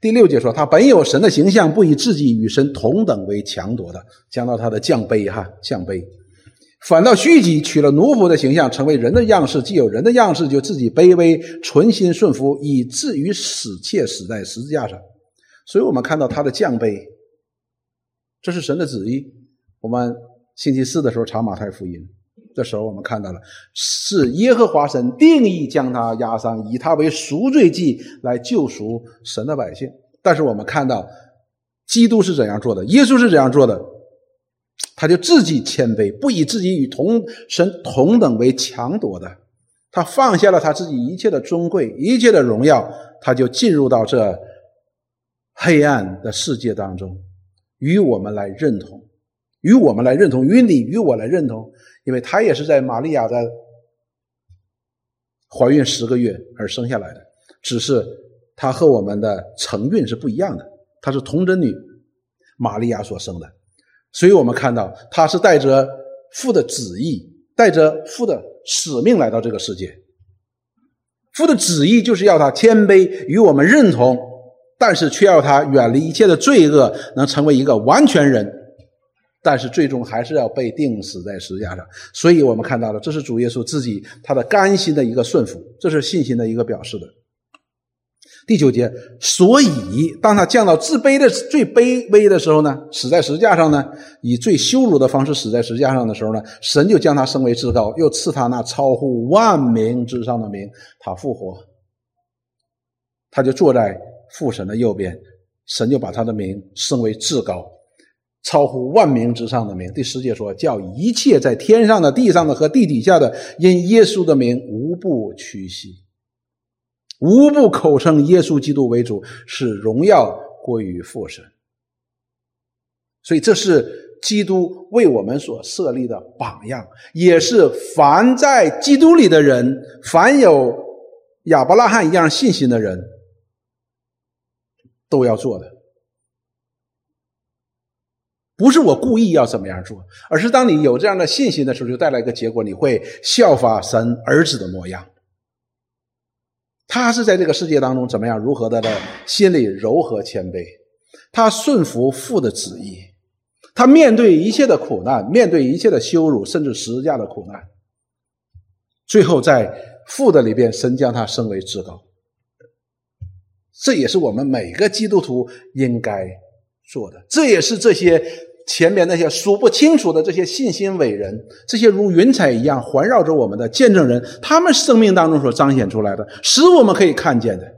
第六节说：“他本有神的形象，不以自己与神同等为强夺的，讲到他的降卑哈降卑，反倒虚己，取了奴仆的形象，成为人的样式。既有人的样式，就自己卑微，存心顺服，以至于死，且死在十字架上。所以我们看到他的降卑，这是神的旨意。”我们星期四的时候查马太福音的时候，我们看到了是耶和华神定义将他压伤，以他为赎罪祭来救赎神的百姓。但是我们看到基督是怎样做的，耶稣是怎样做的，他就自己谦卑，不以自己与同神同等为强夺的，他放下了他自己一切的尊贵、一切的荣耀，他就进入到这黑暗的世界当中，与我们来认同。与我们来认同，与你与我来认同，因为他也是在玛利亚的怀孕十个月而生下来的，只是他和我们的成孕是不一样的，他是童贞女玛利亚所生的，所以我们看到他是带着父的旨意，带着父的使命来到这个世界。父的旨意就是要他谦卑，与我们认同，但是却要他远离一切的罪恶，能成为一个完全人。但是最终还是要被钉死在十字架上，所以我们看到了，这是主耶稣自己他的甘心的一个顺服，这是信心的一个表示的。第九节，所以当他降到自卑的最卑微的时候呢，死在十字架上呢，以最羞辱的方式死在十字架上的时候呢，神就将他升为至高，又赐他那超乎万名之上的名。他复活，他就坐在父神的右边，神就把他的名升为至高，超乎万名之上的名。第十节说，叫一切在天上的、地上的和地底下的，因耶稣的名无不屈膝。无不口称耶稣基督为主，使荣耀归于父神。所以，这是基督为我们所设立的榜样，也是凡在基督里的人，凡有亚伯拉罕一样信心的人，都要做的。不是我故意要怎么样做，而是当你有这样的信心的时候，就带来一个结果，你会效法神儿子的模样。他是在这个世界当中怎么样？如何的的心里柔和谦卑？他顺服父的旨意，他面对一切的苦难，面对一切的羞辱，甚至十字架的苦难，最后在父的里边，神将他升为至高。这也是我们每个基督徒应该做的，这也是这些。前面那些数不清楚的这些信心伟人，这些如云彩一样环绕着我们的见证人，他们生命当中所彰显出来的，使我们可以看见的，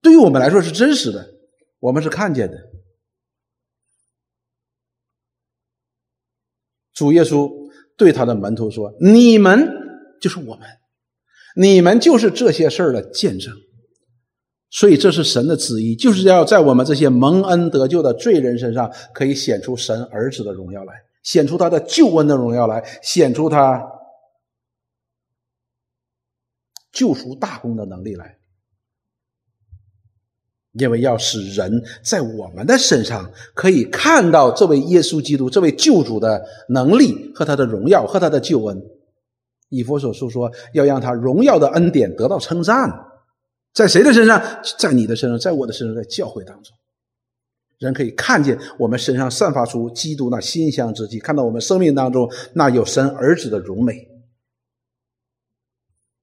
对于我们来说是真实的，我们是看见的。主耶稣对他的门徒说：“你们就是我们，你们就是这些事儿的见证。”所以，这是神的旨意，就是要在我们这些蒙恩得救的罪人身上，可以显出神儿子的荣耀来，显出他的救恩的荣耀来，显出他救赎大功的能力来。因为要使人在我们的身上可以看到这位耶稣基督、这位救主的能力和他的荣耀和他的救恩。以佛所述说，要让他荣耀的恩典得到称赞。在谁的身上？在你的身上，在我的身上，在教会当中，人可以看见我们身上散发出基督那馨香之气，看到我们生命当中那有神儿子的荣美，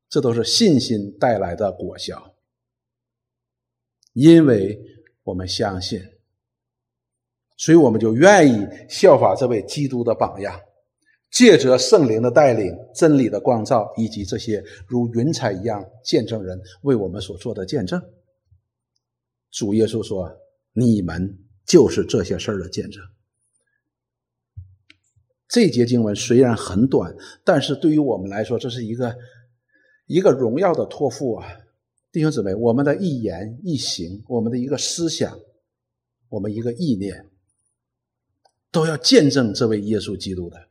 这都是信心带来的果效。因为我们相信，所以我们就愿意效法这位基督的榜样。借着圣灵的带领、真理的光照，以及这些如云彩一样见证人为我们所做的见证，主耶稣说：“你们就是这些事儿的见证。”这节经文虽然很短，但是对于我们来说，这是一个一个荣耀的托付啊！弟兄姊妹，我们的一言一行，我们的一个思想，我们一个意念，都要见证这位耶稣基督的。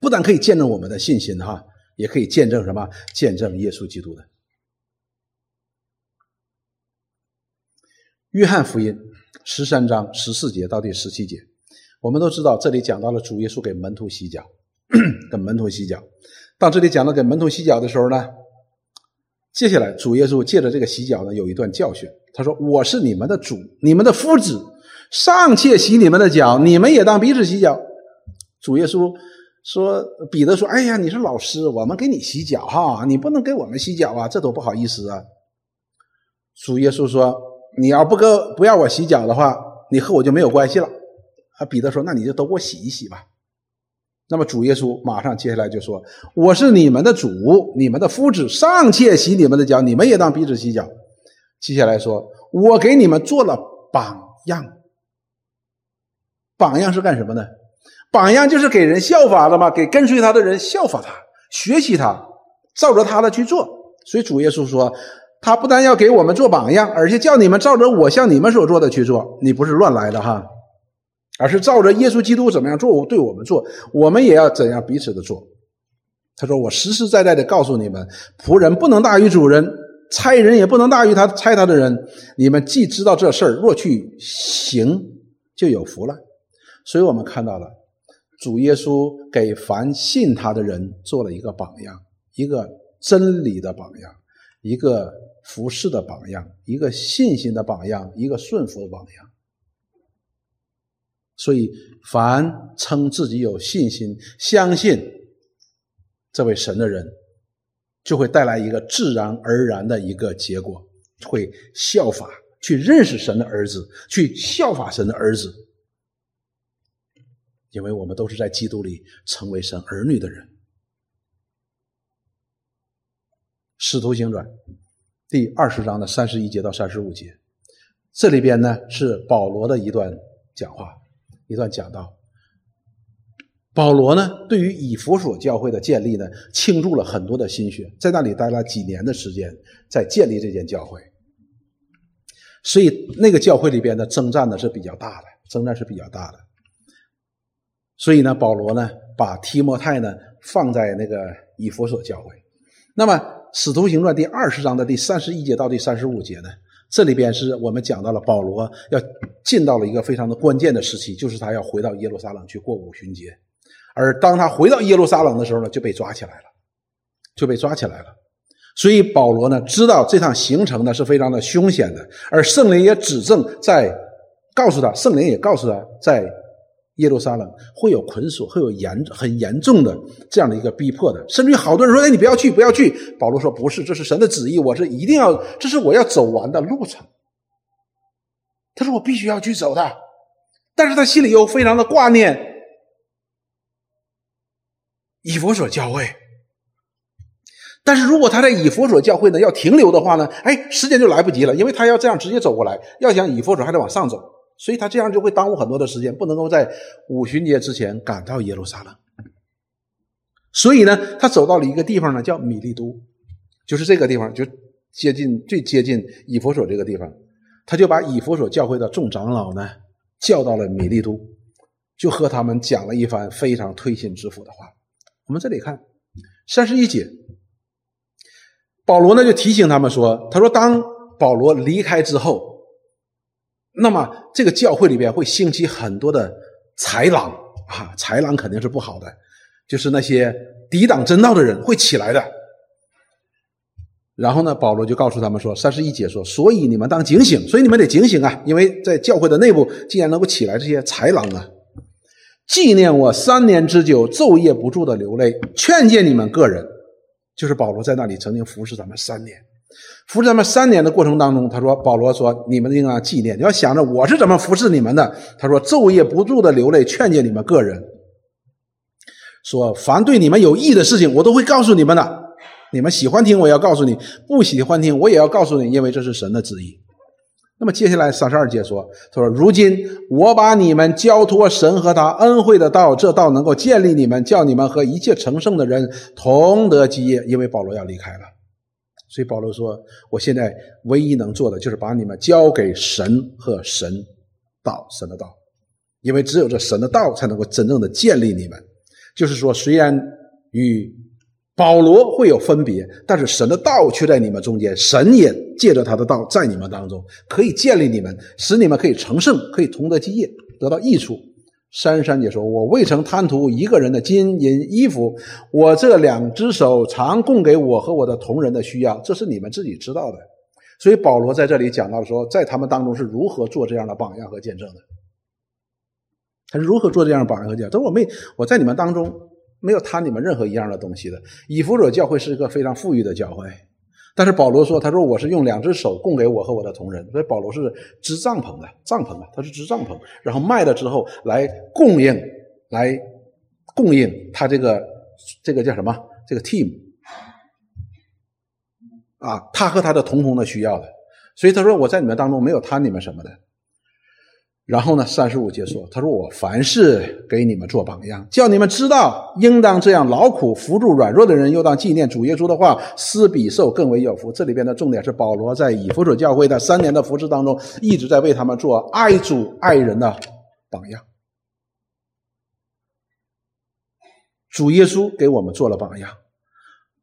不但可以见证我们的信心哈，也可以见证什么？见证耶稣基督的。约翰福音十三章十四节到第十七节，我们都知道，这里讲到了主耶稣给门徒洗脚，跟门徒洗脚。到这里讲到给门徒洗脚的时候呢，接下来主耶稣借着这个洗脚呢，有一段教训。他说：“我是你们的主，你们的夫子，尚且洗你们的脚，你们也当彼此洗脚。”主耶稣。说彼得说：“哎呀，你是老师，我们给你洗脚哈，你不能给我们洗脚啊，这多不好意思啊。”主耶稣说：“你要不给不要我洗脚的话，你和我就没有关系了。”啊，彼得说：“那你就都给我洗一洗吧。”那么主耶稣马上接下来就说：“我是你们的主，你们的夫子尚且洗你们的脚，你们也当彼此洗脚。”接下来说：“我给你们做了榜样，榜样是干什么呢？”榜样就是给人效法的嘛，给跟随他的人效法他，学习他，照着他的去做。所以主耶稣说，他不但要给我们做榜样，而且叫你们照着我向你们所做的去做。你不是乱来的哈，而是照着耶稣基督怎么样做，对我们做，我们也要怎样彼此的做。他说：“我实实在在的告诉你们，仆人不能大于主人，差人也不能大于他差他的人。你们既知道这事儿，若去行，就有福了。”所以我们看到了。主耶稣给凡信他的人做了一个榜样，一个真理的榜样，一个服侍的榜样，一个信心的榜样，一个顺服的榜样。所以，凡称自己有信心、相信这位神的人，就会带来一个自然而然的一个结果，会效法去认识神的儿子，去效法神的儿子，因为我们都是在基督里成为神儿女的人。使徒行传第二十章的三十一节到三十五节，这里边呢是保罗的一段讲话，一段讲道。保罗呢，对于以弗所教会的建立呢，倾注了很多的心血，在那里待了几年的时间，在建立这间教会。所以那个教会里边的征战呢是比较大的，征战是比较大的。所以呢，保罗呢把提摩太呢放在那个以弗所教会。那么《使徒行传》第二十章的第三十一节到第三十五节呢，这里边是我们讲到了保罗要进到了一个非常的关键的时期，就是他要回到耶路撒冷去过五旬节。而当他回到耶路撒冷的时候呢，就被抓起来了，就被抓起来了。所以保罗呢，知道这趟行程呢是非常的凶险的，而圣灵也指证在告诉他，圣灵也告诉他在耶路撒冷会有捆锁，会有严很严重的这样的一个逼迫的。甚至于好多人说：“哎，你不要去，不要去。”保罗说：“不是，这是神的旨意，我是一定要，这是我要走完的路程。”他说：“我必须要去走的。”但是他心里又非常的挂念。以佛所教会，但是如果他在以佛所教会呢要停留的话呢，哎，时间就来不及了，因为他要这样直接走过来，要想以佛所还得往上走，所以他这样就会耽误很多的时间，不能够在五旬节之前赶到耶路撒冷。所以呢，他走到了一个地方呢，叫米利都，就是这个地方，就接近最接近以佛所这个地方，他就把以佛所教会的众长老呢叫到了米利都，就和他们讲了一番非常推心置腹的话。我们这里看三十一节，保罗呢就提醒他们说：“他说，当保罗离开之后，那么这个教会里边会兴起很多的豺狼啊，豺狼肯定是不好的，就是那些抵挡真道的人会起来的。”然后呢，保罗就告诉他们说：“三十一节说，所以你们当警醒，所以你们得警醒啊，因为在教会的内部，竟然能够起来这些豺狼啊。”纪念我三年之久，昼夜不住的流泪，劝诫你们个人，就是保罗在那里曾经服侍咱们三年，服侍他们三年的过程当中，他说：“保罗说，你们应当纪念，你要想着我是怎么服侍你们的。”他说：“昼夜不住的流泪，劝诫你们个人，说凡对你们有益的事情，我都会告诉你们的。你们喜欢听，我要告诉你；不喜欢听，我也要告诉你，因为这是神的旨意。”那么接下来三十二节说：“他说，如今我把你们交托神和他恩惠的道，这道能够建立你们，叫你们和一切成圣的人同得基业。因为保罗要离开了，所以保罗说：我现在唯一能做的就是把你们交给神和神道，神的道，因为只有这神的道才能够真正的建立你们。就是说，虽然与。”保罗会有分别，但是神的道却在你们中间。神也借着他的道在你们当中，可以建立你们，使你们可以成圣，可以同得基业，得到益处。珊珊姐说：“我未曾贪图一个人的金银衣服，我这两只手常供给我和我的同人的需要，这是你们自己知道的。”所以保罗在这里讲到说，在他们当中是如何做这样的榜样和见证的。他是如何做这样的榜样和见证？他说：“我没我在你们当中。”没有贪你们任何一样的东西的。以弗所教会是一个非常富裕的教会，但是保罗说：“他说我是用两只手供给我和我的同仁。”所以保罗是支帐篷的，帐篷啊，他是支帐篷，然后卖了之后来供应，来供应他这个这个叫什么？这个 team 啊，他和他的同工的需要的。所以他说：“我在你们当中没有贪你们什么的。”然后呢？三十五节说：“他说我凡事给你们做榜样，叫你们知道，应当这样劳苦扶助软弱的人，又当纪念主耶稣的话，施比受更为有福。”这里边的重点是保罗在以弗所教会的三年的服侍当中，一直在为他们做爱主爱人的榜样。主耶稣给我们做了榜样，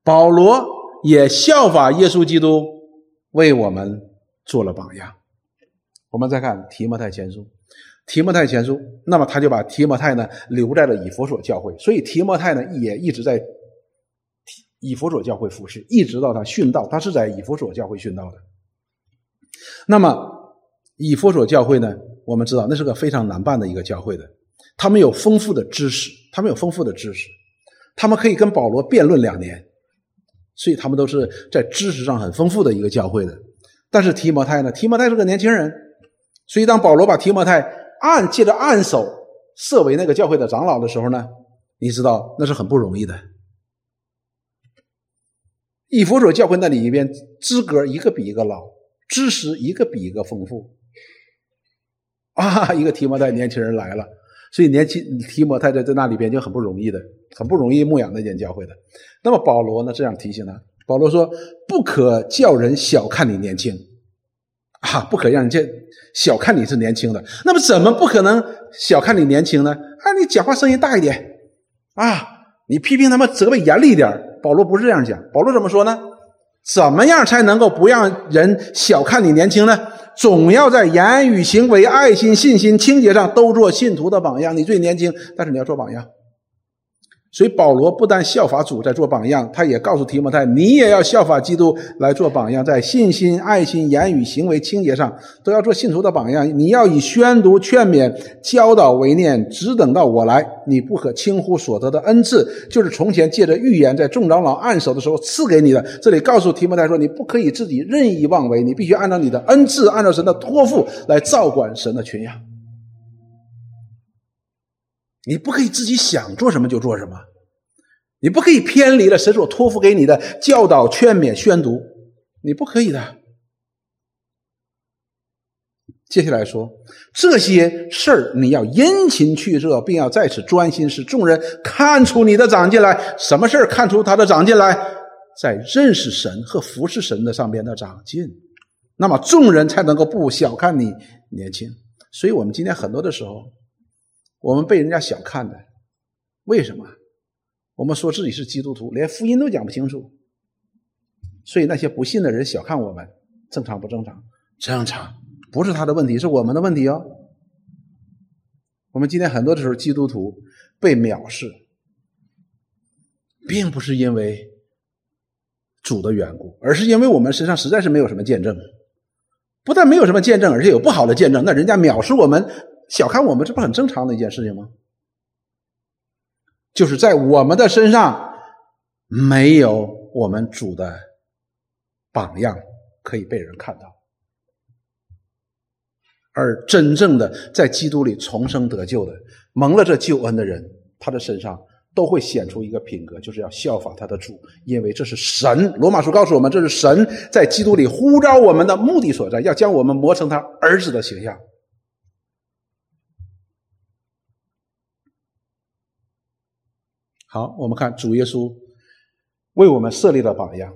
保罗也效法耶稣基督为我们做了榜样。我们再看提摩太前书。提摩太前书，那么他就把提摩太呢留在了以弗所教会，所以提摩太呢也一直在以弗所教会服侍，一直到他殉道，他是在以弗所教会殉道的。那么以弗所教会呢，我们知道那是个非常难办的一个教会的，他们有丰富的知识，他们有丰富的知识，他们可以跟保罗辩论两年，所以他们都是在知识上很丰富的一个教会的。但是提摩太呢？提摩太是个年轻人，所以当保罗把提摩太按借着按手设为那个教会的长老的时候呢，你知道那是很不容易的。以弗所教会那里边资格一个比一个老，知识一个比一个丰富。啊，一个提摩太年轻人来了，所以年轻提摩太在在那里边就很不容易的，很不容易牧养那间教会的。那么保罗呢这样提醒他，保罗说：“不可叫人小看你年轻，啊，不可让人见小看你是年轻的。那么怎么不可能小看你年轻呢？啊，你讲话声音大一点，啊，你批评他们责备严厉一点。保罗不是这样讲，保罗怎么说呢？怎么样才能够不让人小看你年轻呢？”总要在言语、行为、爱心、信心、清洁上都做信徒的榜样。你最年轻，但是你要做榜样。所以保罗不但效法主在做榜样，他也告诉提摩太，你也要效法基督来做榜样，在信心、爱心、言语、行为、清洁上都要做信徒的榜样。你要以宣读、劝勉、教导为念，只等到我来。你不可轻忽所得的恩赐，就是从前借着预言在众长老按手的时候赐给你的。这里告诉提摩太说，你不可以自己任意妄为，你必须按照你的恩赐，按照神的托付来照管神的群羊。你不可以自己想做什么就做什么，你不可以偏离了神所托付给你的教导、劝勉、宣读，你不可以的。接下来说这些事儿，你要殷勤去做，并要在此专心，使众人看出你的长进来。什么事儿看出他的长进来？在认识神和服侍神的上边的长进，那么众人才能够不小看你年轻。所以我们今天很多的时候。我们被人家小看的，为什么？我们说自己是基督徒，连福音都讲不清楚，所以那些不信的人小看我们，正常不正常？正常，不是他的问题，是我们的问题哦。我们今天很多的时候，基督徒被藐视，并不是因为主的缘故，而是因为我们身上实在是没有什么见证，不但没有什么见证，而且有不好的见证，那人家藐视我们。小看我们，这不很正常的一件事情吗？就是在我们的身上没有我们主的榜样可以被人看到，而真正的在基督里重生得救的、蒙了这救恩的人，他的身上都会显出一个品格，就是要效法他的主，因为这是神。罗马书告诉我们，这是神在基督里呼召我们的目的所在，要将我们磨成他儿子的形象。好，我们看主耶稣为我们设立了榜样，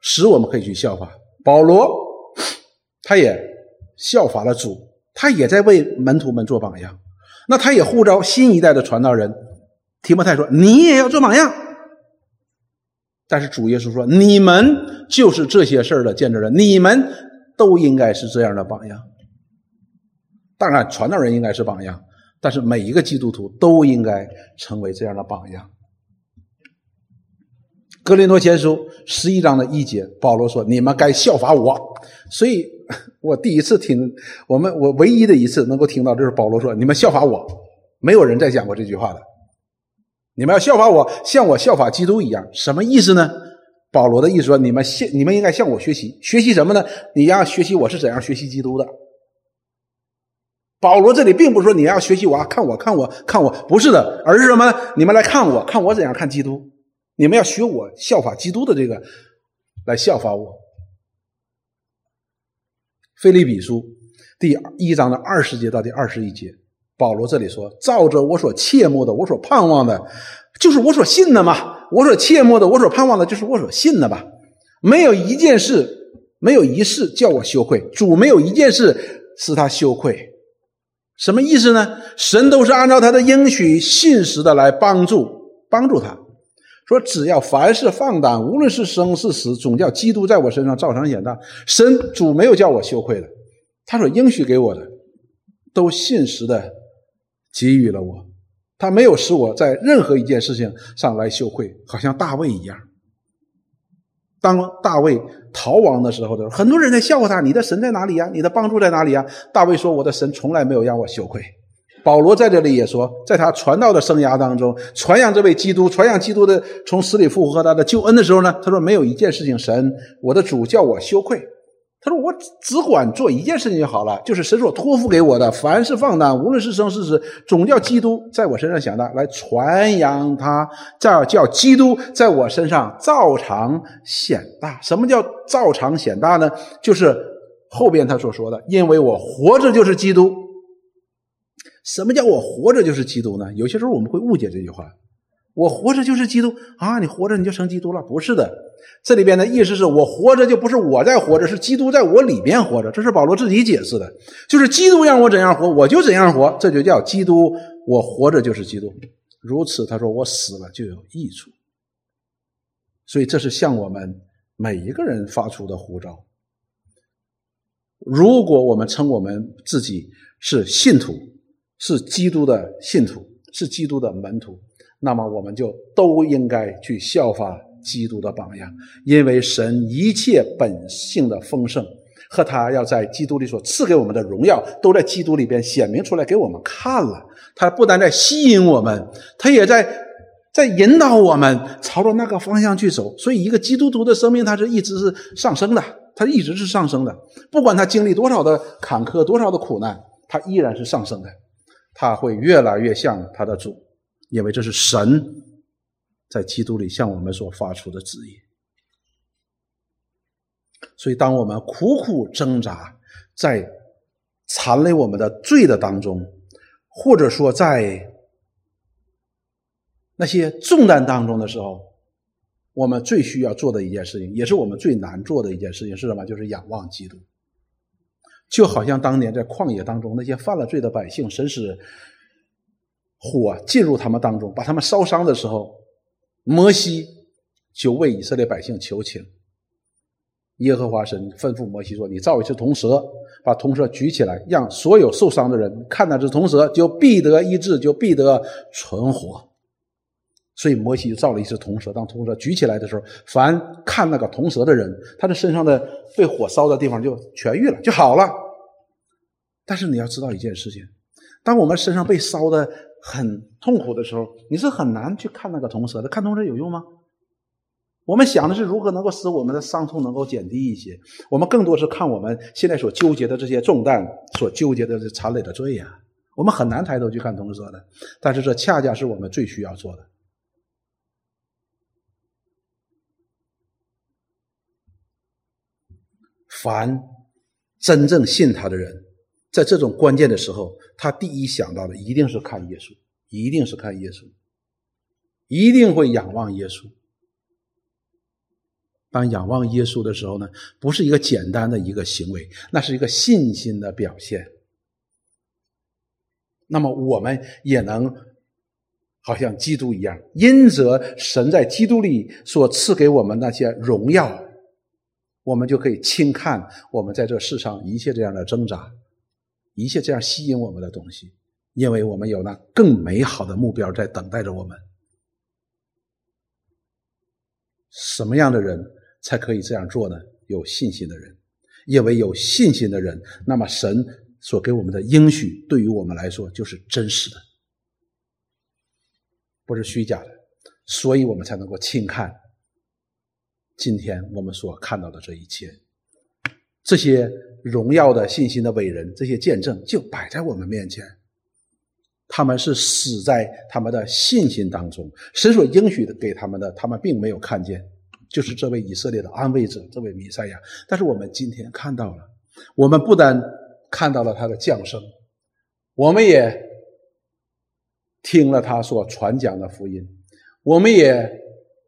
使我们可以去效法。保罗他也效法了主，他也在为门徒们做榜样。那他也呼召新一代的传道人提摩太说：“你也要做榜样。”但是主耶稣说：“你们就是这些事儿的见证人，你们都应该是这样的榜样。当然，传道人应该是榜样。”但是每一个基督徒都应该成为这样的榜样。格林多前书十一章的一节，保罗说：“你们该效法我。”所以，我第一次听我们我唯一的一次能够听到，就是保罗说：“你们效法我。”没有人再讲过这句话了。你们要效法我，像我效法基督一样，什么意思呢？保罗的意思说：“你们向你们应该向我学习，学习什么呢？你要学习我是怎样学习基督的。”保罗这里并不是说你要学习我，看我，看我，看我，不是的，而是什么？你们来看我，看我怎样看基督。你们要学我，效法基督的这个，来效法我。菲利比书第一章的二十节到第二十一节，保罗这里说：“照着我所切慕的，我所盼望的，就是我所信的嘛。我所切慕的，我所盼望的，就是我所信的吧。没有一件事，没有一事叫我羞愧。主没有一件事使他羞愧。”什么意思呢？神都是按照他的应许信实的来帮助帮助他，说只要凡事放胆，无论是生是死，总叫基督在我身上照常显大。神主没有叫我羞愧的，他所应许给我的，都信实的给予了我，他没有使我在任何一件事情上来羞愧，好像大卫一样。当大卫逃亡的时候的很多人在笑话他：“你的神在哪里呀？你的帮助在哪里呀？”大卫说：“我的神从来没有让我羞愧。”保罗在这里也说，在他传道的生涯当中，传扬这位基督，传扬基督的从死里复活他的救恩的时候呢，他说没有一件事情神我的主叫我羞愧。他说我只管做一件事情就好了，就是神所托付给我的，凡是放荡，无论是生是死，总叫基督在我身上显大，来传扬他，再叫基督在我身上照常显大。什么叫照常显大呢？就是后边他所说的，因为我活着就是基督。什么叫我活着就是基督呢？有些时候我们会误解这句话。我活着就是基督啊！你活着你就成基督了？不是的，这里边的意思是我活着就不是我在活着，是基督在我里边活着。这是保罗自己解释的，就是基督让我怎样活，我就怎样活，这就叫基督。我活着就是基督，如此他说我死了就有益处。所以这是向我们每一个人发出的呼召。如果我们称我们自己是信徒。是基督的信徒，是基督的门徒，那么我们就都应该去效法基督的榜样，因为神一切本性的丰盛和他要在基督里所赐给我们的荣耀，都在基督里边显明出来给我们看了。他不但在吸引我们，他也在在引导我们朝着那个方向去走。所以，一个基督徒的生命，他是一直是上升的，他一直是上升的，不管他经历多少的坎坷，多少的苦难，他依然是上升的。他会越来越像他的主，因为这是神在基督里向我们所发出的旨意。所以，当我们苦苦挣扎在残累我们的罪的当中，或者说在那些重担当中的时候，我们最需要做的一件事情，也是我们最难做的一件事情是什么？就是仰望基督。就好像当年在旷野当中那些犯了罪的百姓，神使火进入他们当中，把他们烧伤的时候，摩西就为以色列百姓求情。耶和华神吩咐摩西说：“你造一只铜蛇，把铜蛇举起来，让所有受伤的人看那只铜蛇，就必得医治，就必得存活。”所以摩西就造了一只铜蛇，当铜蛇举起来的时候，凡看那个铜蛇的人，他的身上的被火烧的地方就痊愈了，就好了。但是你要知道一件事情，当我们身上被烧的很痛苦的时候，你是很难去看那个铜蛇的。看铜蛇有用吗？我们想的是如何能够使我们的伤痛能够减低一些。我们更多是看我们现在所纠结的这些重担，所纠结的这残累的罪呀。我们很难抬头去看铜蛇的，但是这恰恰是我们最需要做的。凡真正信他的人，在这种关键的时候，他第一想到的一定是看耶稣，一定是看耶稣，一定会仰望耶稣。当仰望耶稣的时候呢，不是一个简单的一个行为，那是一个信心的表现。那么我们也能好像基督一样，因着神在基督里所赐给我们那些荣耀。我们就可以轻看我们在这世上一切这样的挣扎，一切这样吸引我们的东西，因为我们有那更美好的目标在等待着我们。什么样的人才可以这样做呢？有信心的人，因为有信心的人，那么神所给我们的应许对于我们来说就是真实的，不是虚假的，所以我们才能够轻看。今天我们所看到的这一切，这些荣耀的信心的伟人，这些见证就摆在我们面前。他们是死在他们的信心当中，神所应许的给他们的，他们并没有看见，就是这位以色列的安慰者，这位弥赛亚。但是我们今天看到了，我们不但看到了他的降生，我们也听了他所传讲的福音，我们也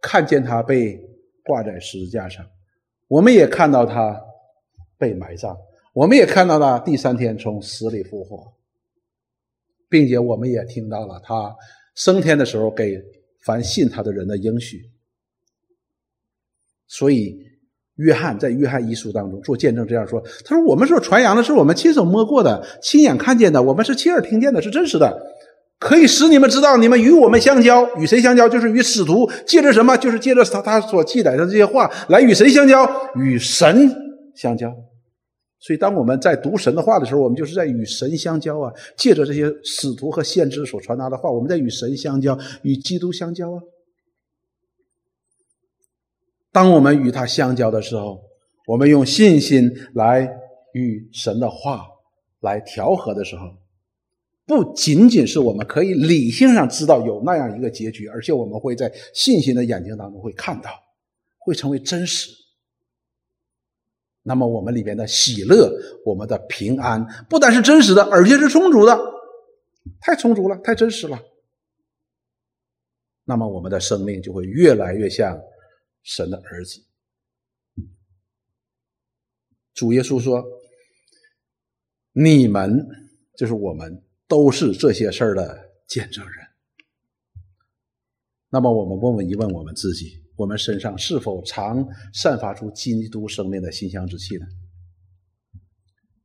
看见他被。挂在十字架上，我们也看到他被埋葬，我们也看到了第三天从死里复活，并且我们也听到了他升天的时候给凡信他的人的应许。所以，约翰在约翰一书当中做见证这样说：“他说，我们所传扬的是我们亲手摸过的、亲眼看见的，我们是亲耳听见的，是真实的。”可以使你们知道，你们与我们相交，与谁相交？就是与使徒，借着什么？就是借着他他所记载的这些话来与谁相交？与神相交。所以，当我们在读神的话的时候，我们就是在与神相交啊。借着这些使徒和先知所传达的话，我们在与神相交，与基督相交啊。当我们与他相交的时候，我们用信心来与神的话来调和的时候，不仅仅是我们可以理性上知道有那样一个结局，而且我们会在信心的眼睛当中会看到，会成为真实。那么，我们里边的喜乐，我们的平安，不但是真实的，而且是充足的，太充足了，太真实了。那么，我们的生命就会越来越像神的儿子。主耶稣说：“你们就是我们，都是这些事儿的见证人。”那么，我们问问一问我们自己。我们身上是否常散发出基督生命的馨香之气呢？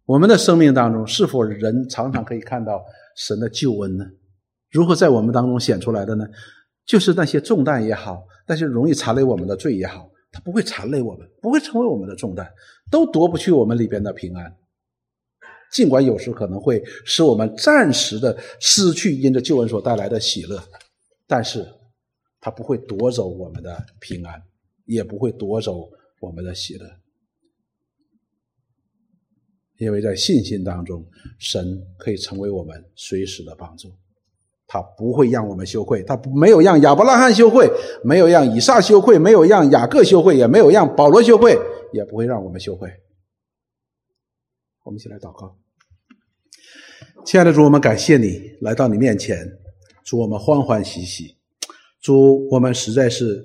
我们的生命当中是否人常常可以看到神的救恩呢？如何在我们当中显出来的呢？就是那些重担也好，那些容易缠累我们的罪也好，它不会缠累我们，不会成为我们的重担，都夺不去我们里边的平安。尽管有时可能会使我们暂时的失去因着救恩所带来的喜乐，但是。他不会夺走我们的平安，也不会夺走我们的喜乐，因为在信心当中，神可以成为我们随时的帮助。他不会让我们羞愧，他没有让亚伯拉罕羞愧，没有让以撒羞愧，没有让雅各羞愧，也没有让保罗羞愧，也不会让我们羞愧。我们一起来祷告，亲爱的主，我们感谢你来到你面前，祝我们欢欢喜喜。主，我们实在是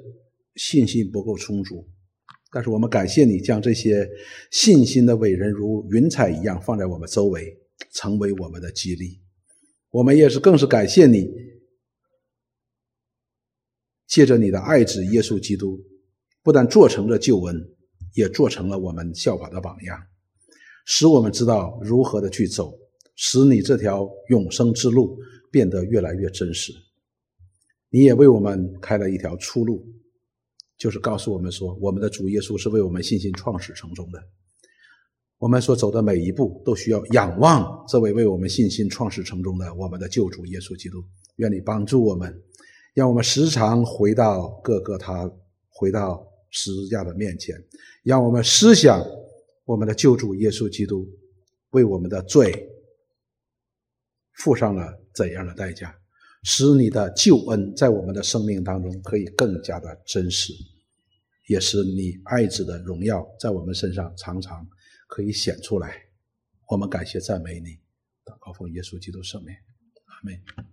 信心不够充足，但是我们感谢你将这些信心的伟人如云彩一样放在我们周围，成为我们的激励。我们也是更是感谢你，借着你的爱子耶稣基督，不但做成了救恩，也做成了我们效法的榜样，使我们知道如何的去走，使你这条永生之路变得越来越真实。你也为我们开了一条出路，就是告诉我们说，我们的主耶稣是为我们信心创始成终的。我们所走的每一步都需要仰望这位为我们信心创始成终的我们的救主耶稣基督。愿你帮助我们，让我们时常回到各个他，回到十字架的面前，让我们思想我们的救主耶稣基督为我们的罪付上了怎样的代价。使你的救恩在我们的生命当中可以更加的真实，也是你爱子的荣耀在我们身上常常可以显出来。我们感谢赞美你，祷告奉耶稣基督圣名，阿门。